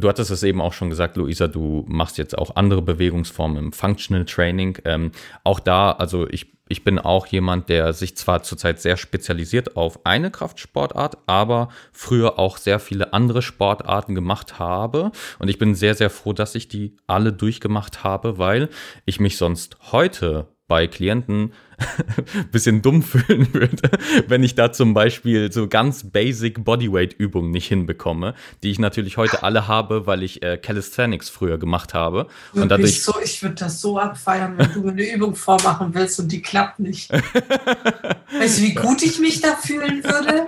Du hattest es eben auch schon gesagt, Luisa, du machst jetzt auch andere Bewegungsformen im Functional Training. Ähm, auch da, also ich ich bin auch jemand, der sich zwar zurzeit sehr spezialisiert auf eine Kraftsportart, aber früher auch sehr viele andere Sportarten gemacht habe. Und ich bin sehr, sehr froh, dass ich die alle durchgemacht habe, weil ich mich sonst heute bei Klienten (laughs) bisschen dumm fühlen würde, wenn ich da zum Beispiel so ganz basic Bodyweight-Übungen nicht hinbekomme, die ich natürlich heute alle habe, weil ich äh, Calisthenics früher gemacht habe. Wirklich und dadurch so, ich würde das so abfeiern, wenn du mir eine Übung vormachen willst und die klappt nicht. (laughs) weißt du, wie gut ich mich da fühlen würde?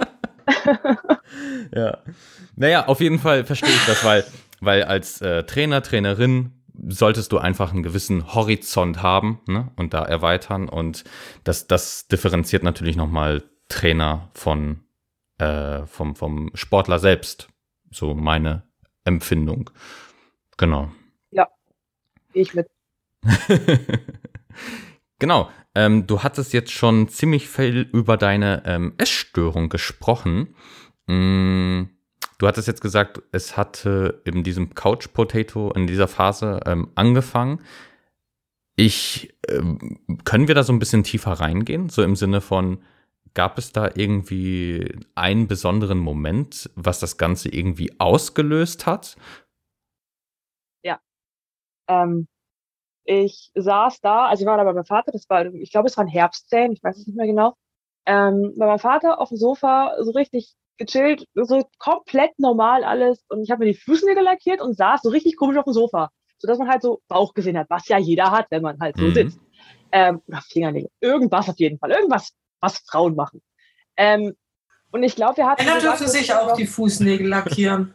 ja. Naja, auf jeden Fall verstehe ich das, weil, weil als äh, Trainer, Trainerin solltest du einfach einen gewissen Horizont haben ne? und da erweitern. Und das, das differenziert natürlich nochmal Trainer von, äh, vom, vom Sportler selbst. so meine Empfindung. Genau. Ja, ich mit. (laughs) genau. Ähm, du hattest jetzt schon ziemlich viel über deine ähm, Essstörung gesprochen. Mm, du hattest jetzt gesagt, es hatte in diesem Couch Potato in dieser Phase ähm, angefangen. Ich, ähm, können wir da so ein bisschen tiefer reingehen? So im Sinne von, gab es da irgendwie einen besonderen Moment, was das Ganze irgendwie ausgelöst hat? Ja. Ähm, ich saß da, also ich war da bei meinem Vater, das war, ich glaube, es waren Herbstferien, ich weiß es nicht mehr genau. Ähm, bei meinem Vater auf dem Sofa, so richtig gechillt, so komplett normal alles. Und ich habe mir die Fußnägel lackiert und saß so richtig komisch auf dem Sofa. Sodass man halt so Bauch gesehen hat, was ja jeder hat, wenn man halt so mhm. sitzt. Ähm, oder Fingernägel. Irgendwas auf jeden Fall. Irgendwas, was Frauen machen. Ähm, und ich glaube, wir hatten. Männer dürfen sich auch die Fußnägel lackieren.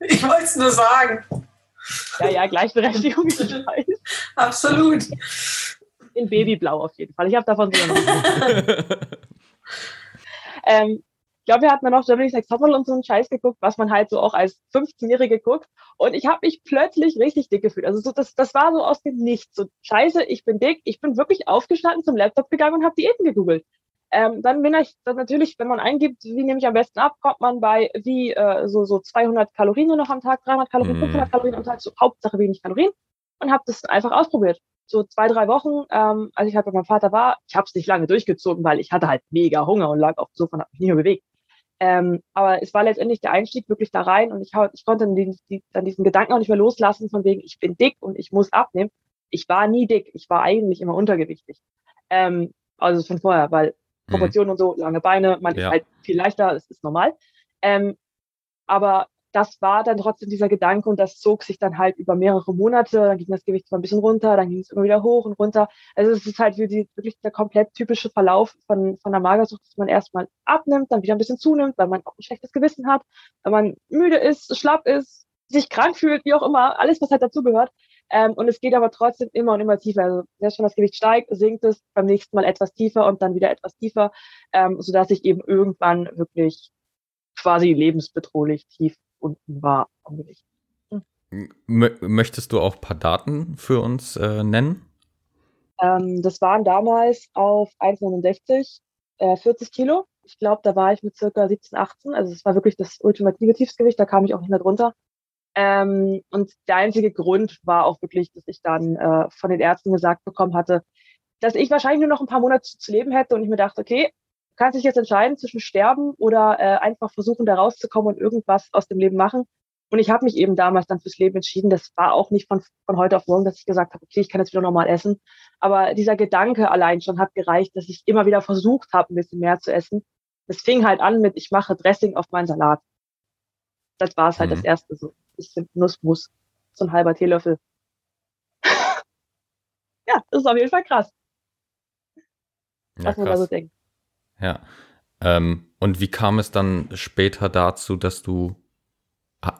ich wollte es nur sagen. Ja, ja, Gleichberechtigung ist weiß. Absolut. In Babyblau auf jeden Fall. Ich habe davon so (laughs) ähm, ich glaube, wir hatten dann auch Germany's Next Topmodel und so einen Scheiß geguckt, was man halt so auch als 15-Jährige guckt. Und ich habe mich plötzlich richtig dick gefühlt. Also so, das, das war so aus dem Nichts. So, scheiße, ich bin dick. Ich bin wirklich aufgestanden, zum Laptop gegangen und habe Diäten gegoogelt. Ähm, dann bin ich dann natürlich, wenn man eingibt, wie nehme ich am besten ab, kommt man bei wie äh, so, so 200 Kalorien nur noch am Tag, 300 Kalorien, mm. 500 Kalorien am Tag, so Hauptsache wenig Kalorien und habe das einfach ausprobiert. So zwei, drei Wochen, ähm, als ich halt bei meinem Vater war, ich habe es nicht lange durchgezogen, weil ich hatte halt mega Hunger und lag auf dem Sofa und habe mich nicht mehr bewegt. Ähm, aber es war letztendlich der Einstieg wirklich da rein und ich, ich konnte dann, die, die, dann diesen Gedanken auch nicht mehr loslassen, von wegen, ich bin dick und ich muss abnehmen. Ich war nie dick, ich war eigentlich immer untergewichtig. Ähm, also von vorher, weil Mhm. Proportionen mhm. und so, lange Beine, man ja. ist halt viel leichter, das ist normal. Ähm, aber das war dann trotzdem dieser Gedanke und das zog sich dann halt über mehrere Monate. Dann ging das Gewicht zwar ein bisschen runter, dann ging es immer wieder hoch und runter. Also es ist halt wirklich der komplett typische Verlauf von, von der Magersucht, dass man erstmal abnimmt, dann wieder ein bisschen zunimmt, weil man auch ein schlechtes Gewissen hat, weil man müde ist, schlapp ist, sich krank fühlt, wie auch immer, alles, was halt dazugehört. Ähm, und es geht aber trotzdem immer und immer tiefer. Also selbst wenn das Gewicht steigt, sinkt es beim nächsten Mal etwas tiefer und dann wieder etwas tiefer, ähm, sodass ich eben irgendwann wirklich quasi lebensbedrohlich tief unten war. Möchtest du auch ein paar Daten für uns äh, nennen? Ähm, das waren damals auf 1,69 äh, 40 Kilo. Ich glaube, da war ich mit circa 17, 18. Also es war wirklich das ultimative Tiefsgewicht, da kam ich auch nicht mehr drunter. Ähm, und der einzige Grund war auch wirklich, dass ich dann äh, von den Ärzten gesagt bekommen hatte, dass ich wahrscheinlich nur noch ein paar Monate zu, zu leben hätte und ich mir dachte, okay, du kannst dich jetzt entscheiden zwischen sterben oder äh, einfach versuchen, da rauszukommen und irgendwas aus dem Leben machen. Und ich habe mich eben damals dann fürs Leben entschieden. Das war auch nicht von, von heute auf morgen, dass ich gesagt habe, okay, ich kann jetzt wieder normal essen. Aber dieser Gedanke allein schon hat gereicht, dass ich immer wieder versucht habe, ein bisschen mehr zu essen. Es fing halt an mit, ich mache Dressing auf meinen Salat. Das war es halt mhm. das erste so bisschen Nussmus. So ein halber Teelöffel. (laughs) ja, das ist auf jeden Fall krass. Ja, was man krass. da so denkt. Ja. Ähm, und wie kam es dann später dazu, dass du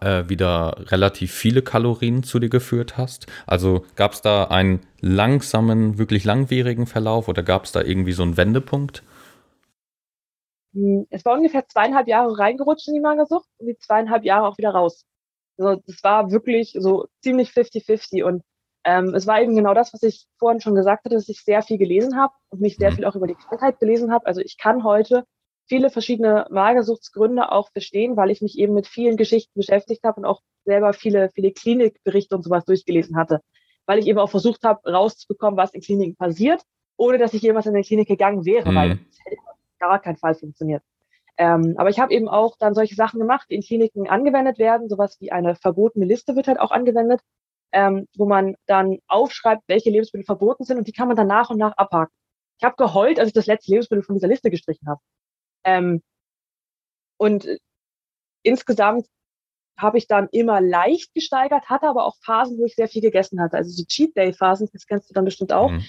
äh, wieder relativ viele Kalorien zu dir geführt hast? Also gab es da einen langsamen, wirklich langwierigen Verlauf oder gab es da irgendwie so einen Wendepunkt? Hm, es war ungefähr zweieinhalb Jahre reingerutscht in die Magersucht und die zweieinhalb Jahre auch wieder raus. Also das war wirklich so ziemlich 50-50 und ähm, es war eben genau das, was ich vorhin schon gesagt hatte, dass ich sehr viel gelesen habe und mich sehr mhm. viel auch über die Krankheit gelesen habe. Also ich kann heute viele verschiedene Magersuchtsgründe auch verstehen, weil ich mich eben mit vielen Geschichten beschäftigt habe und auch selber viele, viele Klinikberichte und sowas durchgelesen hatte, weil ich eben auch versucht habe, rauszubekommen, was in Kliniken passiert, ohne dass ich jemals in eine Klinik gegangen wäre, mhm. weil das hätte gar keinen Fall funktioniert. Ähm, aber ich habe eben auch dann solche Sachen gemacht, die in Kliniken angewendet werden. Sowas wie eine verbotene Liste wird halt auch angewendet, ähm, wo man dann aufschreibt, welche Lebensmittel verboten sind und die kann man dann nach und nach abhaken. Ich habe geheult, als ich das letzte Lebensmittel von dieser Liste gestrichen habe. Ähm, und insgesamt habe ich dann immer leicht gesteigert, hatte aber auch Phasen, wo ich sehr viel gegessen hatte. Also so Cheat Day Phasen, das kennst du dann bestimmt auch, mhm.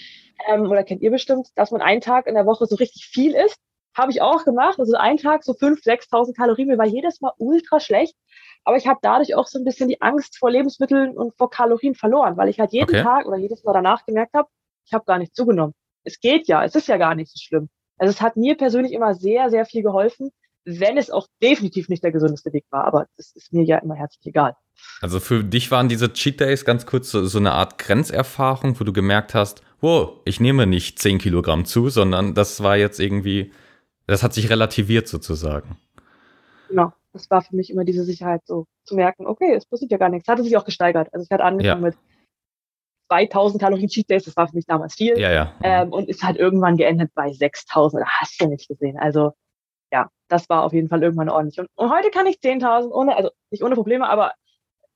ähm, oder kennt ihr bestimmt, dass man einen Tag in der Woche so richtig viel isst habe ich auch gemacht. Also einen Tag so 5.000, 6.000 Kalorien. Mir war jedes Mal ultra schlecht. Aber ich habe dadurch auch so ein bisschen die Angst vor Lebensmitteln und vor Kalorien verloren, weil ich halt jeden okay. Tag oder jedes Mal danach gemerkt habe, ich habe gar nicht zugenommen. Es geht ja, es ist ja gar nicht so schlimm. Also es hat mir persönlich immer sehr, sehr viel geholfen, wenn es auch definitiv nicht der gesundeste Weg war. Aber das ist mir ja immer herzlich egal. Also für dich waren diese Cheat Days ganz kurz so, so eine Art Grenzerfahrung, wo du gemerkt hast, wow, ich nehme nicht 10 Kilogramm zu, sondern das war jetzt irgendwie, das hat sich relativiert sozusagen. Genau, das war für mich immer diese Sicherheit, so zu merken, okay, es passiert ja gar nichts. Hatte sich auch gesteigert. Also es hat angefangen ja. mit 2000 Kalorien Cheat Days, das war für mich damals viel. Ja, ja. Ähm, und ist halt irgendwann geendet bei 6000. Hast du nicht gesehen. Also ja, das war auf jeden Fall irgendwann ordentlich. Und, und heute kann ich 10.000 ohne, also nicht ohne Probleme, aber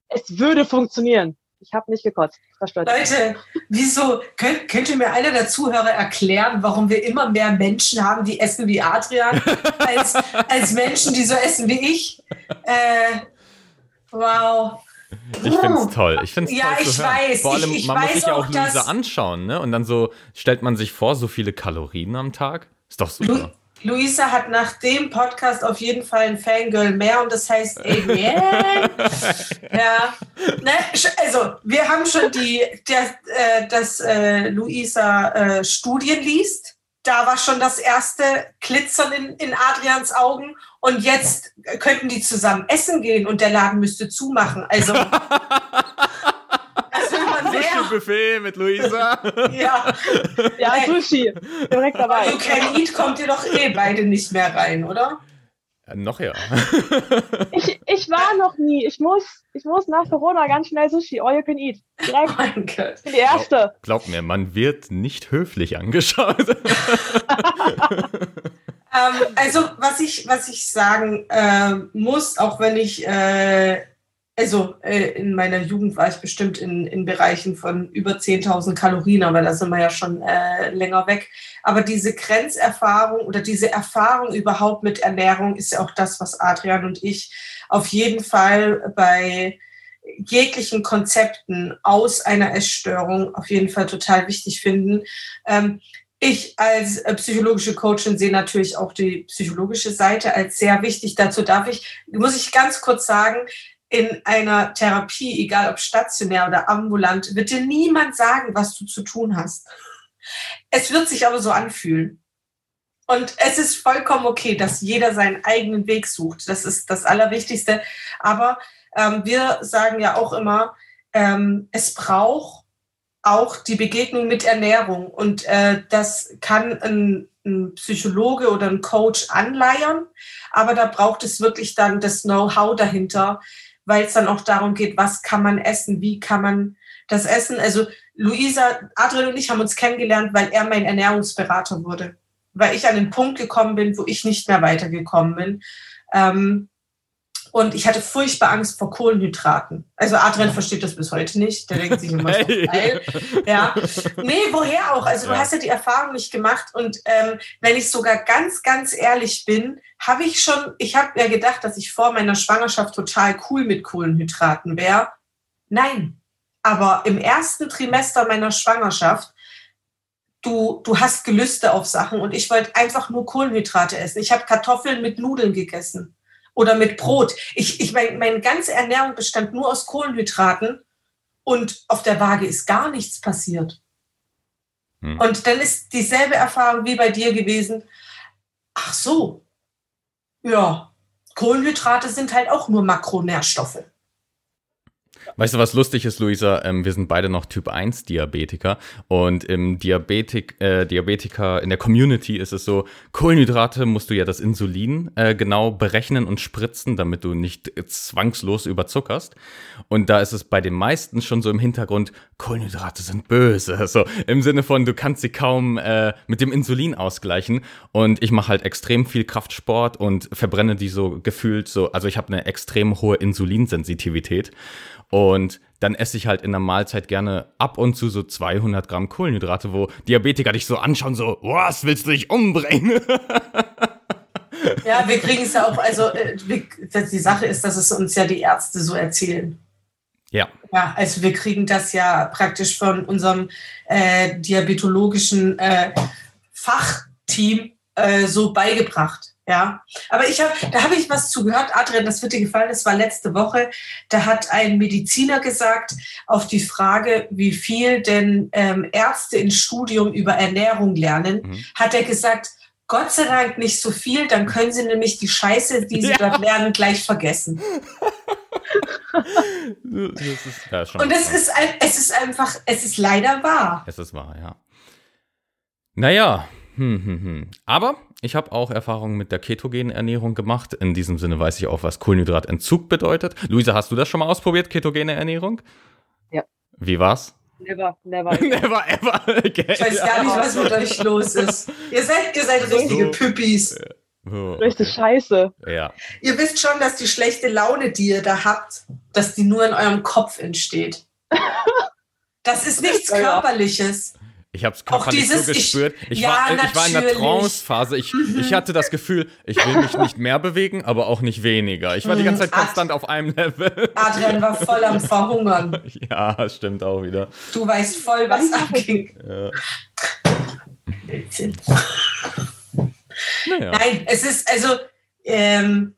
es würde funktionieren. Ich habe nicht gekotzt. Leute, wieso könnt, könnt ihr mir einer der Zuhörer erklären, warum wir immer mehr Menschen haben, die essen wie Adrian, (laughs) als, als Menschen, die so essen wie ich? Äh, wow. Ich finde es toll. Ich find's ja, toll ich weiß. Vor allem, ich, ich man muss sich ja auch Luisa anschauen, ne? Und dann so stellt man sich vor, so viele Kalorien am Tag. Ist doch super. Lu Luisa hat nach dem Podcast auf jeden Fall ein Fangirl mehr und das heißt Amen. (laughs) ja. Ne? Also, wir haben schon die, der, äh, dass äh, Luisa äh, Studien liest. Da war schon das erste Glitzern in, in Adrians Augen und jetzt könnten die zusammen essen gehen und der Laden müsste zumachen. Also. (laughs) Sushi-Buffet mit Luisa. ja. Ja, Sushi. Direkt dabei. You Can Eat kommt ihr doch eh beide nicht mehr rein, oder? Ja, noch ja. ich, ich war noch nie. Ich muss, ich muss nach Corona ganz schnell Sushi. All you can eat. Direkt. Oh mein Gott. Die erste. Glaub, glaub mir, man wird nicht höflich angeschaut. ähm, also, was ich, was ich sagen äh, muss, auch wenn ich äh, also äh, in meiner Jugend war ich bestimmt in, in Bereichen von über 10.000 Kalorien, aber da sind wir ja schon äh, länger weg. Aber diese Grenzerfahrung oder diese Erfahrung überhaupt mit Ernährung ist ja auch das, was Adrian und ich auf jeden Fall bei jeglichen Konzepten aus einer Essstörung auf jeden Fall total wichtig finden. Ähm, ich als äh, psychologische Coachin sehe natürlich auch die psychologische Seite als sehr wichtig. Dazu darf ich, muss ich ganz kurz sagen, in einer Therapie, egal ob stationär oder ambulant, wird dir niemand sagen, was du zu tun hast. Es wird sich aber so anfühlen. Und es ist vollkommen okay, dass jeder seinen eigenen Weg sucht. Das ist das Allerwichtigste. Aber ähm, wir sagen ja auch immer, ähm, es braucht auch die Begegnung mit Ernährung. Und äh, das kann ein, ein Psychologe oder ein Coach anleiern. Aber da braucht es wirklich dann das Know-how dahinter, weil es dann auch darum geht, was kann man essen, wie kann man das essen. Also Luisa, Adrian und ich haben uns kennengelernt, weil er mein Ernährungsberater wurde, weil ich an den Punkt gekommen bin, wo ich nicht mehr weitergekommen bin. Ähm, und ich hatte furchtbar Angst vor Kohlenhydraten. Also Adrian versteht das bis heute nicht. Der denkt sich immer so geil. Ja. Nee, woher auch? Also du hast ja die Erfahrung nicht gemacht. Und ähm, wenn ich sogar ganz, ganz ehrlich bin, habe ich schon, ich habe ja gedacht, dass ich vor meiner Schwangerschaft total cool mit Kohlenhydraten wäre. Nein. Aber im ersten Trimester meiner Schwangerschaft du, du hast Gelüste auf Sachen und ich wollte einfach nur Kohlenhydrate essen. Ich habe Kartoffeln mit Nudeln gegessen oder mit Brot. Ich, ich mein, meine ganze Ernährung bestand nur aus Kohlenhydraten und auf der Waage ist gar nichts passiert. Hm. Und dann ist dieselbe Erfahrung wie bei dir gewesen. Ach so, ja, Kohlenhydrate sind halt auch nur Makronährstoffe. Weißt du, was lustig ist, Luisa? Ähm, wir sind beide noch Typ 1 Diabetiker und im Diabetik, äh, Diabetiker in der Community ist es so, Kohlenhydrate musst du ja das Insulin äh, genau berechnen und spritzen, damit du nicht zwangslos überzuckerst. Und da ist es bei den meisten schon so im Hintergrund, Kohlenhydrate sind böse. (laughs) So im Sinne von, du kannst sie kaum äh, mit dem Insulin ausgleichen. Und ich mache halt extrem viel Kraftsport und verbrenne die so gefühlt so, also ich habe eine extrem hohe Insulinsensitivität. Und dann esse ich halt in der Mahlzeit gerne ab und zu so 200 Gramm Kohlenhydrate, wo Diabetiker dich so anschauen, so, was willst du dich umbringen? (laughs) Ja, wir kriegen es ja auch, also äh, die Sache ist, dass es uns ja die Ärzte so erzählen. Ja. Ja, also wir kriegen das ja praktisch von unserem äh, diabetologischen äh, Fachteam äh, so beigebracht. Ja, aber ich habe, da habe ich was zugehört, Adrian, das wird dir gefallen, das war letzte Woche. Da hat ein Mediziner gesagt, auf die Frage, wie viel denn ähm, Ärzte in Studium über Ernährung lernen, mhm. hat er gesagt, Gott sei Dank nicht so viel, dann können sie nämlich die Scheiße, die sie ja. dort lernen, gleich vergessen. ist, ja, Und es ist, es ist einfach, es ist leider wahr. Es ist wahr, ja. Naja, hm, hm, hm. aber ich habe auch Erfahrungen mit der ketogenen Ernährung gemacht. In diesem Sinne weiß ich auch, was Kohlenhydratentzug bedeutet. Luisa, hast du das schon mal ausprobiert, ketogene Ernährung? Ja. Wie war's? Never, never. (laughs) never ever. Okay. Ich weiß gar nicht, was mit euch los ist. Ihr seid, ihr seid richtige Püppis. Oh, Richtig scheiße. Ja. Ihr wisst schon, dass die schlechte Laune, die ihr da habt, dass die nur in eurem Kopf entsteht. (laughs) Das ist nichts Körperliches. Ich habe es körperlich so gespürt. Ich, ich, ja, war, ich war in der Trance-Phase. Ich, mhm. ich hatte das Gefühl, ich will mich nicht mehr bewegen, aber auch nicht weniger. Ich war die ganze Zeit konstant Ad auf einem Level. Adrian war voll am Verhungern. (laughs) Ja, stimmt auch wieder. Du weißt voll, was abging. Ja. naja. Nein, es ist also. Ähm,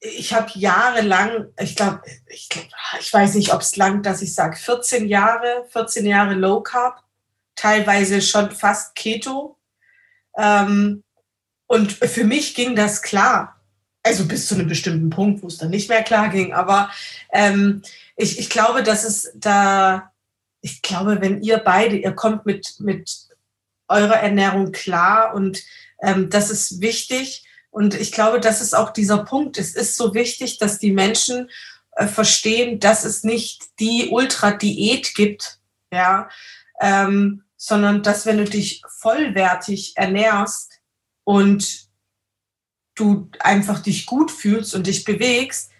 ich habe jahrelang, ich glaube, ich, glaub, ich weiß nicht, ob es lang, dass ich sage, 14 Jahre, 14 Jahre Low Carb teilweise schon fast Keto. Ähm, und für mich ging das klar. Also bis zu einem bestimmten Punkt, wo es dann nicht mehr klar ging. Aber ähm, ich, ich glaube, dass es da, ich glaube, wenn ihr beide, ihr kommt mit, mit eurer Ernährung klar und ähm, das ist wichtig. Und ich glaube, das ist auch dieser Punkt. Es ist so wichtig, dass die Menschen äh, verstehen, dass es nicht die Ultra-Diät gibt, ja, ähm, sondern dass wenn du dich vollwertig ernährst und du einfach dich gut fühlst und dich bewegst,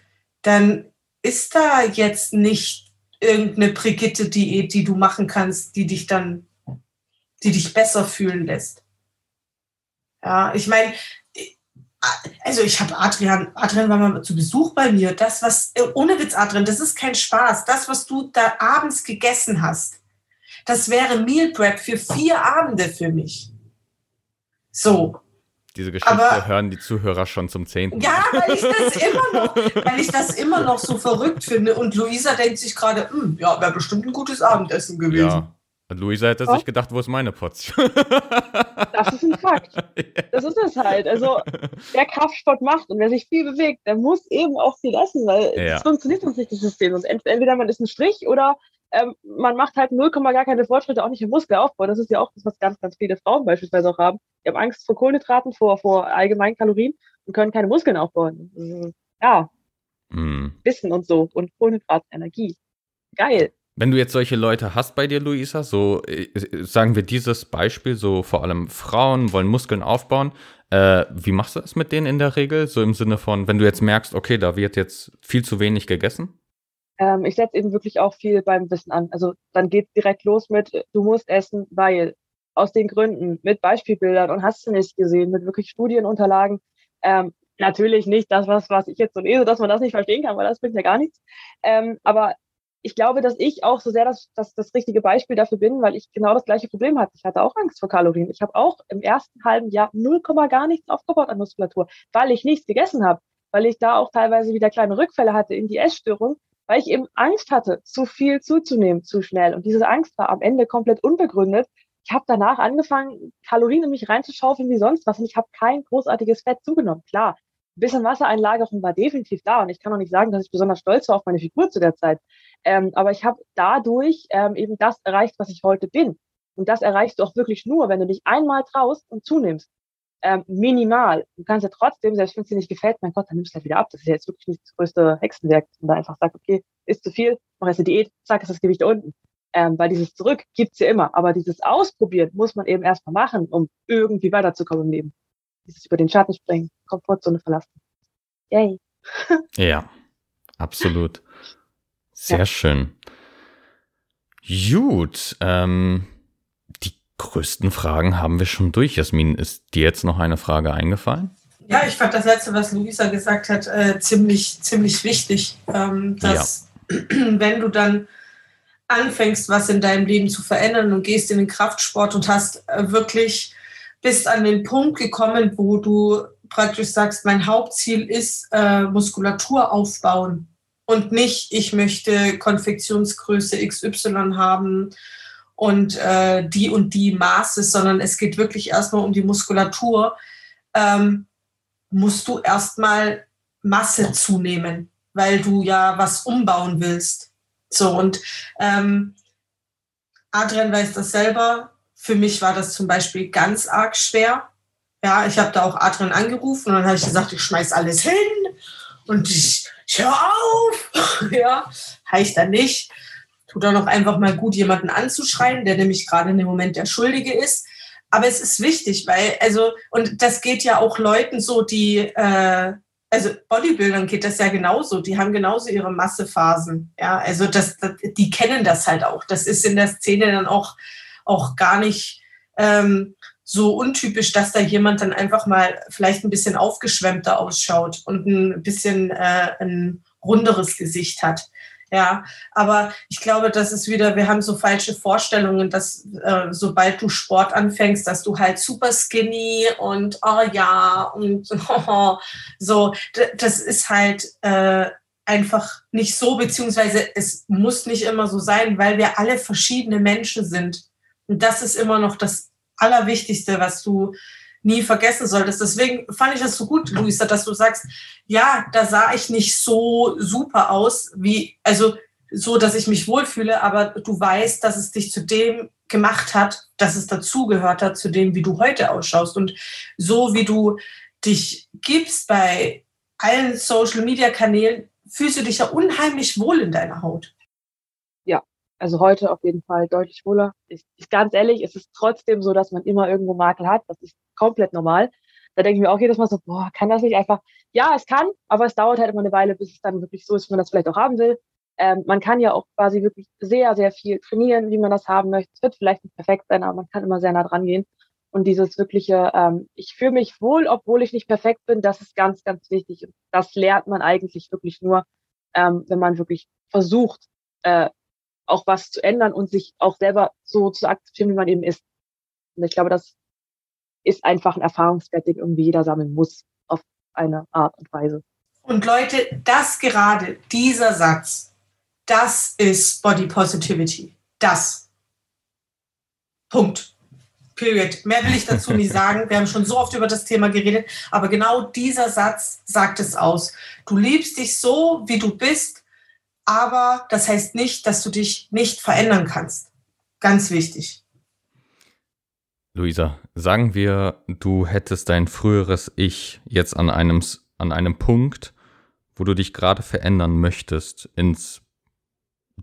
dann ist da jetzt nicht irgendeine Brigitte-Diät, die du machen kannst, die dich dann, die dich besser fühlen lässt. Ja, ich meine, also ich habe Adrian, Adrian war mal zu Besuch bei mir. Das, was, ohne Witz, Adrian, das ist kein Spaß. Das, was du da abends gegessen hast, das wäre Meal Prep für vier Abende für mich. So. Diese Geschichte Aber, hören die Zuhörer schon zum zehnten. Ja, weil ich das (laughs) immer noch, weil ich das immer noch so verrückt finde. Und Luisa denkt sich gerade, hm, ja, wäre bestimmt ein gutes Abendessen gewesen. Ja. Und Luisa hätte oh. sich gedacht, wo ist meine Portion? (laughs) Das ist ein Fakt. Das ist es halt. Also, wer Kraftsport macht und wer sich viel bewegt, der muss eben auch viel essen, weil es ja. funktioniert sonst nicht das System. Und entweder man ist ein Strich oder ähm, man macht halt 0, gar keine Fortschritte, auch nicht im Muskelaufbau. Das ist ja auch das, was ganz, ganz viele Frauen beispielsweise auch haben. Die haben Angst vor Kohlenhydraten, vor, vor allgemeinen Kalorien und können keine Muskeln aufbauen. Also, ja. Mm. Wissen und so und Kohlenhydraten, Energie. Geil. Wenn du jetzt solche Leute hast bei dir, Luisa, so äh, sagen wir dieses Beispiel, so vor allem Frauen wollen Muskeln aufbauen, äh, wie machst du das mit denen in der Regel? So im Sinne von, wenn du jetzt merkst, okay, da wird jetzt viel zu wenig gegessen? Ähm, ich setze eben wirklich auch viel beim Wissen an. Also dann geht direkt los mit, du musst essen, weil aus den Gründen, mit Beispielbildern und hast du nicht gesehen, mit wirklich Studienunterlagen. Ähm, natürlich nicht das, was, was ich jetzt so lese, dass man das nicht verstehen kann, weil das bringt ja gar nichts. Ähm, aber ich glaube, dass ich auch so sehr das, das, das richtige Beispiel dafür bin, weil ich genau das gleiche Problem hatte. Ich hatte auch Angst vor Kalorien. Ich habe auch im ersten halben Jahr 0, gar nichts aufgebaut an Muskulatur, weil ich nichts gegessen habe, weil ich da auch teilweise wieder kleine Rückfälle hatte in die Essstörung weil ich eben Angst hatte, zu viel zuzunehmen, zu schnell. Und diese Angst war am Ende komplett unbegründet. Ich habe danach angefangen, Kalorien in mich reinzuschaufeln wie sonst was und ich habe kein großartiges Fett zugenommen. Klar, ein bisschen Wassereinlagerung war definitiv da und ich kann auch nicht sagen, dass ich besonders stolz war auf meine Figur zu der Zeit. Ähm, aber ich habe dadurch ähm, eben das erreicht, was ich heute bin. Und das erreichst du auch wirklich nur, wenn du dich einmal traust und zunimmst ähm, minimal. Du kannst ja trotzdem, selbst wenn es dir nicht gefällt, mein Gott, dann nimmst du halt wieder ab. Das ist ja jetzt wirklich nicht das größte Hexenwerk, und da einfach sagt, okay, ist zu viel, mach jetzt eine Diät, zack, ist das Gewicht unten. Ähm, weil dieses Zurück gibt's ja immer. Aber dieses Ausprobieren muss man eben erstmal machen, um irgendwie weiterzukommen im Leben. Dieses über den Schatten springen, Komfortzone verlassen. Yay. (laughs) ja, absolut. Sehr ja. schön. Gut, ähm, größten Fragen haben wir schon durch. Jasmin, ist dir jetzt noch eine Frage eingefallen? Ja, ich fand das letzte, was Luisa gesagt hat, äh, ziemlich, ziemlich wichtig. Ähm, dass, ja. wenn du dann anfängst, was in deinem Leben zu verändern und gehst in den Kraftsport und hast äh, wirklich, bist an den Punkt gekommen, wo du praktisch sagst, mein Hauptziel ist äh, Muskulatur aufbauen und nicht, ich möchte Konfektionsgröße XY haben und äh, die und die Maße, sondern es geht wirklich erstmal um die Muskulatur, ähm, musst du erstmal Masse zunehmen, weil du ja was umbauen willst. So und ähm, Adrian weiß das selber. Für mich war das zum Beispiel ganz arg schwer. Ja, ich habe da auch Adrian angerufen und dann habe ich gesagt, ich schmeiß alles hin und ich, ich hör auf. (laughs) ja, heißt dann nicht. Tut dann auch einfach mal gut, jemanden anzuschreien, der nämlich gerade in dem Moment der Schuldige ist. Aber es ist wichtig, weil, also, und das geht ja auch Leuten so, die, äh, also Bodybuildern geht das ja genauso. Die haben genauso ihre Massephasen. Ja, also das, das, die kennen das halt auch. Das ist in der Szene dann auch, auch gar nicht ähm, so untypisch, dass da jemand dann einfach mal vielleicht ein bisschen aufgeschwemmter ausschaut und ein bisschen äh, ein runderes Gesicht hat. Ja, aber ich glaube, das ist wieder, wir haben so falsche Vorstellungen, dass äh, sobald du Sport anfängst, dass du halt super skinny und oh ja und oh, (laughs) so, das ist halt äh, einfach nicht so, beziehungsweise es muss nicht immer so sein, weil wir alle verschiedene Menschen sind. Und das ist immer noch das Allerwichtigste, was du nie vergessen solltest. Deswegen fand ich das so gut, Luisa, dass du sagst, ja, da sah ich nicht so super aus, wie, also so, dass ich mich wohlfühle, aber du weißt, dass es dich zu dem gemacht hat, dass es dazugehört hat, zu dem, wie du heute ausschaust. Und so wie du dich gibst bei allen Social-Media-Kanälen, fühlst du dich ja unheimlich wohl in deiner Haut. Also heute auf jeden Fall deutlich wohler. Ich, ich ganz ehrlich, es ist trotzdem so, dass man immer irgendwo Makel hat. Das ist komplett normal. Da denke ich mir auch jedes Mal so, boah, kann das nicht einfach? Ja, es kann, aber es dauert halt immer eine Weile, bis es dann wirklich so ist, wie man das vielleicht auch haben will. Ähm, man kann ja auch quasi wirklich sehr, sehr viel trainieren, wie man das haben möchte. Es wird vielleicht nicht perfekt sein, aber man kann immer sehr nah dran gehen. Und dieses wirkliche, ähm, ich fühle mich wohl, obwohl ich nicht perfekt bin, das ist ganz, ganz wichtig. Und das lernt man eigentlich wirklich nur, ähm, wenn man wirklich versucht, äh, auch was zu ändern und sich auch selber so zu akzeptieren, wie man eben ist. Und ich glaube, das ist einfach ein Erfahrungswert, den irgendwie jeder sammeln muss auf eine Art und Weise. Und Leute, das gerade, dieser Satz, das ist Body Positivity. Das. Punkt. Period. Mehr will ich dazu nicht (laughs) sagen. Wir haben schon so oft über das Thema geredet, aber genau dieser Satz sagt es aus. Du liebst dich so, wie du bist, aber das heißt nicht, dass du dich nicht verändern kannst. Ganz wichtig. Luisa, sagen wir, du hättest dein früheres Ich jetzt an einem, an einem Punkt, wo du dich gerade verändern möchtest, ins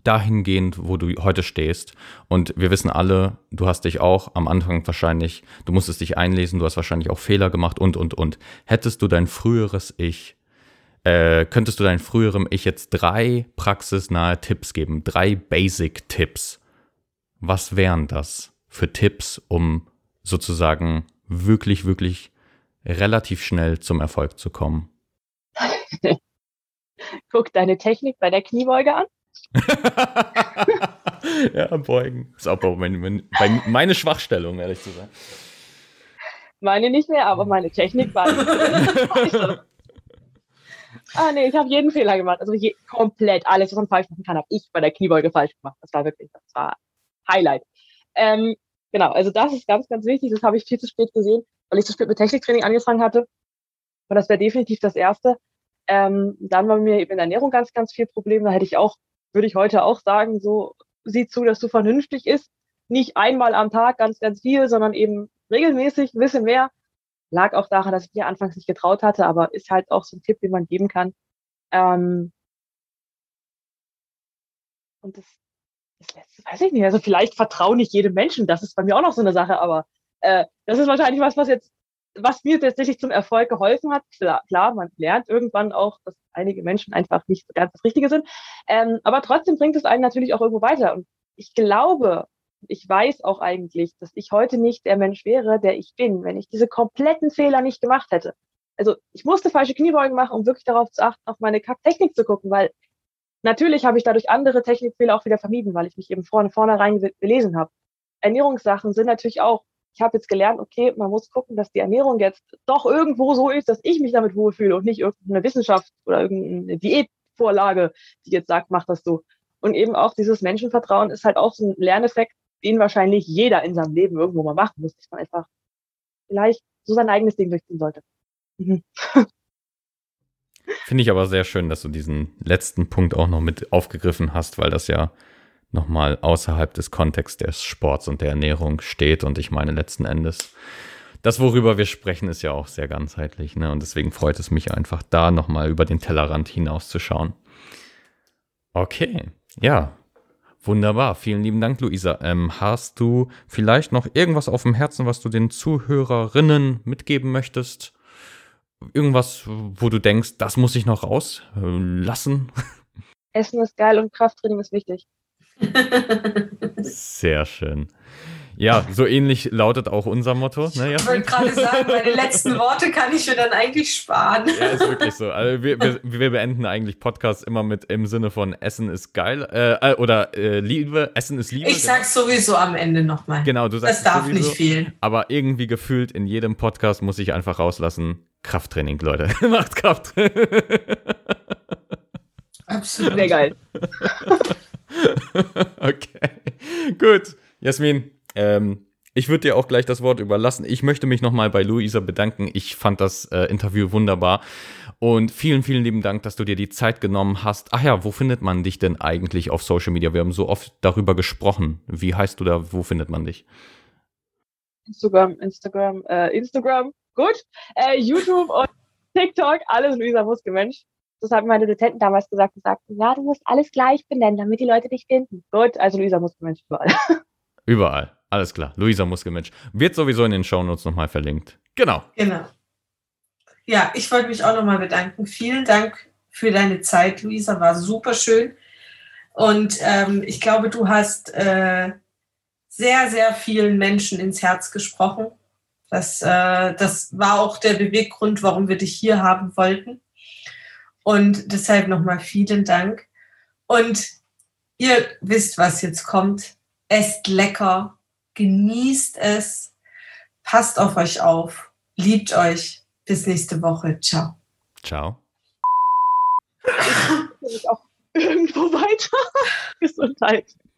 dahingehend, wo du heute stehst. Und wir wissen alle, du hast dich auch am Anfang wahrscheinlich, du musstest dich einlesen, du hast wahrscheinlich auch Fehler gemacht und, und, und. Hättest du dein früheres Ich, äh, könntest du deinem früherem Ich jetzt drei praxisnahe Tipps geben, drei Basic-Tipps. Was wären das für Tipps, um sozusagen wirklich, wirklich relativ schnell zum Erfolg zu kommen? (laughs) Guck deine Technik bei der Kniebeuge an. (laughs) ja, beugen. Ist auch meine, meine, meine Schwachstellung, ehrlich zu sein. Meine nicht mehr, aber meine Technik war. (laughs) ah, nee, ich habe jeden Fehler gemacht. Also je, komplett alles, was man falsch machen kann, habe ich bei der Kniebeuge falsch gemacht. Das war wirklich, das war Highlight. Ähm, Genau, also das ist ganz, ganz wichtig. Das habe ich viel zu spät gesehen, weil ich zu spät mit Techniktraining angefangen hatte. Und das wäre definitiv das Erste. Ähm, dann war mir eben in der Ernährung ganz, ganz viel Problem. Da hätte ich auch, würde ich heute auch sagen, so sieh zu, dass du vernünftig isst. Nicht einmal am Tag ganz, ganz viel, sondern eben regelmäßig ein bisschen mehr. Lag auch daran, dass ich mir anfangs nicht getraut hatte, aber ist halt auch so ein Tipp, den man geben kann. Ähm, und das das letzte weiß ich nicht. Also vielleicht vertraue nicht jedem Menschen. Das ist bei mir auch noch so eine Sache, aber äh, das ist wahrscheinlich was, was jetzt, was mir tatsächlich zum Erfolg geholfen hat. Klar, klar man lernt irgendwann auch, dass einige Menschen einfach nicht ganz das Richtige sind. Ähm, aber trotzdem bringt es einen natürlich auch irgendwo weiter. Und ich glaube, ich weiß auch eigentlich, dass ich heute nicht der Mensch wäre, der ich bin, wenn ich diese kompletten Fehler nicht gemacht hätte. Also ich musste falsche Kniebeugen machen, um wirklich darauf zu achten, auf meine Technik zu gucken, weil Natürlich habe ich dadurch andere Technikfehler auch wieder vermieden, weil ich mich eben vorne vornherein belesen habe. Ernährungssachen sind natürlich auch, ich habe jetzt gelernt, okay, man muss gucken, dass die Ernährung jetzt doch irgendwo so ist, dass ich mich damit wohlfühle und nicht irgendeine Wissenschaft oder irgendeine Diätvorlage, die jetzt sagt, mach das so. Und eben auch dieses Menschenvertrauen ist halt auch so ein Lerneffekt, den wahrscheinlich jeder in seinem Leben irgendwo mal machen muss, dass man einfach vielleicht so sein eigenes Ding durchziehen sollte. Mhm. Finde ich aber sehr schön, dass du diesen letzten Punkt auch noch mit aufgegriffen hast, weil das ja nochmal außerhalb des Kontexts des Sports und der Ernährung steht. Und ich meine, letzten Endes, das, worüber wir sprechen, ist ja auch sehr ganzheitlich. Ne? Und deswegen freut es mich einfach, da nochmal über den Tellerrand hinauszuschauen. Okay, ja, wunderbar. Vielen lieben Dank, Luisa. Ähm, hast du vielleicht noch irgendwas auf dem Herzen, was du den Zuhörerinnen mitgeben möchtest? Irgendwas, wo du denkst, das muss ich noch rauslassen? Essen ist geil und Krafttraining ist wichtig. (laughs) Sehr schön. Ja, so ähnlich lautet auch unser Motto. Ne, ich wollte gerade sagen, meine letzten Worte kann ich mir dann eigentlich sparen. Ja, ist wirklich so. Also wir, wir, wir beenden eigentlich Podcasts immer mit im Sinne von Essen ist geil äh, äh oder äh, Liebe, Essen ist Liebe. Ich sag's sowieso am Ende nochmal. Genau, du sagst Das darf sowieso, nicht fehlen. Aber irgendwie gefühlt in jedem Podcast muss ich einfach rauslassen, Krafttraining, Leute. (laughs) Macht Krafttraining. Absolut. Sehr geil. (laughs) okay, gut. Jasmin, ähm, ich würde dir auch gleich das Wort überlassen. Ich möchte mich nochmal bei Luisa bedanken. Ich fand das äh, Interview wunderbar. Und vielen, vielen lieben Dank, dass du dir die Zeit genommen hast. Ach ja, wo findet man dich denn eigentlich auf Social Media? Wir haben so oft darüber gesprochen. Wie heißt du da? Wo findet man dich? Instagram, Instagram, äh, Instagram, gut. Äh, YouTube und TikTok, alles Luisa Muskelmensch. Das haben meine Dozenten damals gesagt. Die sagten, ja, du musst alles gleich benennen, damit die Leute dich finden. Gut, also Luisa Muskelmensch überall. (laughs) Überall. Alles klar. Luisa Muskelmensch. Wird sowieso in den Shownotes nochmal verlinkt. Genau. Genau. Ja, ich wollte mich auch nochmal bedanken. Vielen Dank für deine Zeit, Luisa. War super schön. Und ähm, ich glaube, du hast äh, sehr, sehr vielen Menschen ins Herz gesprochen. Das, äh, das war auch der Beweggrund, warum wir dich hier haben wollten. Und deshalb nochmal vielen Dank. Und ihr wisst, was jetzt kommt esst lecker, genießt es, passt auf euch auf, liebt euch. Bis nächste Woche. Ciao. Ciao. Ich auch irgendwo weiter. (laughs) Gesundheit.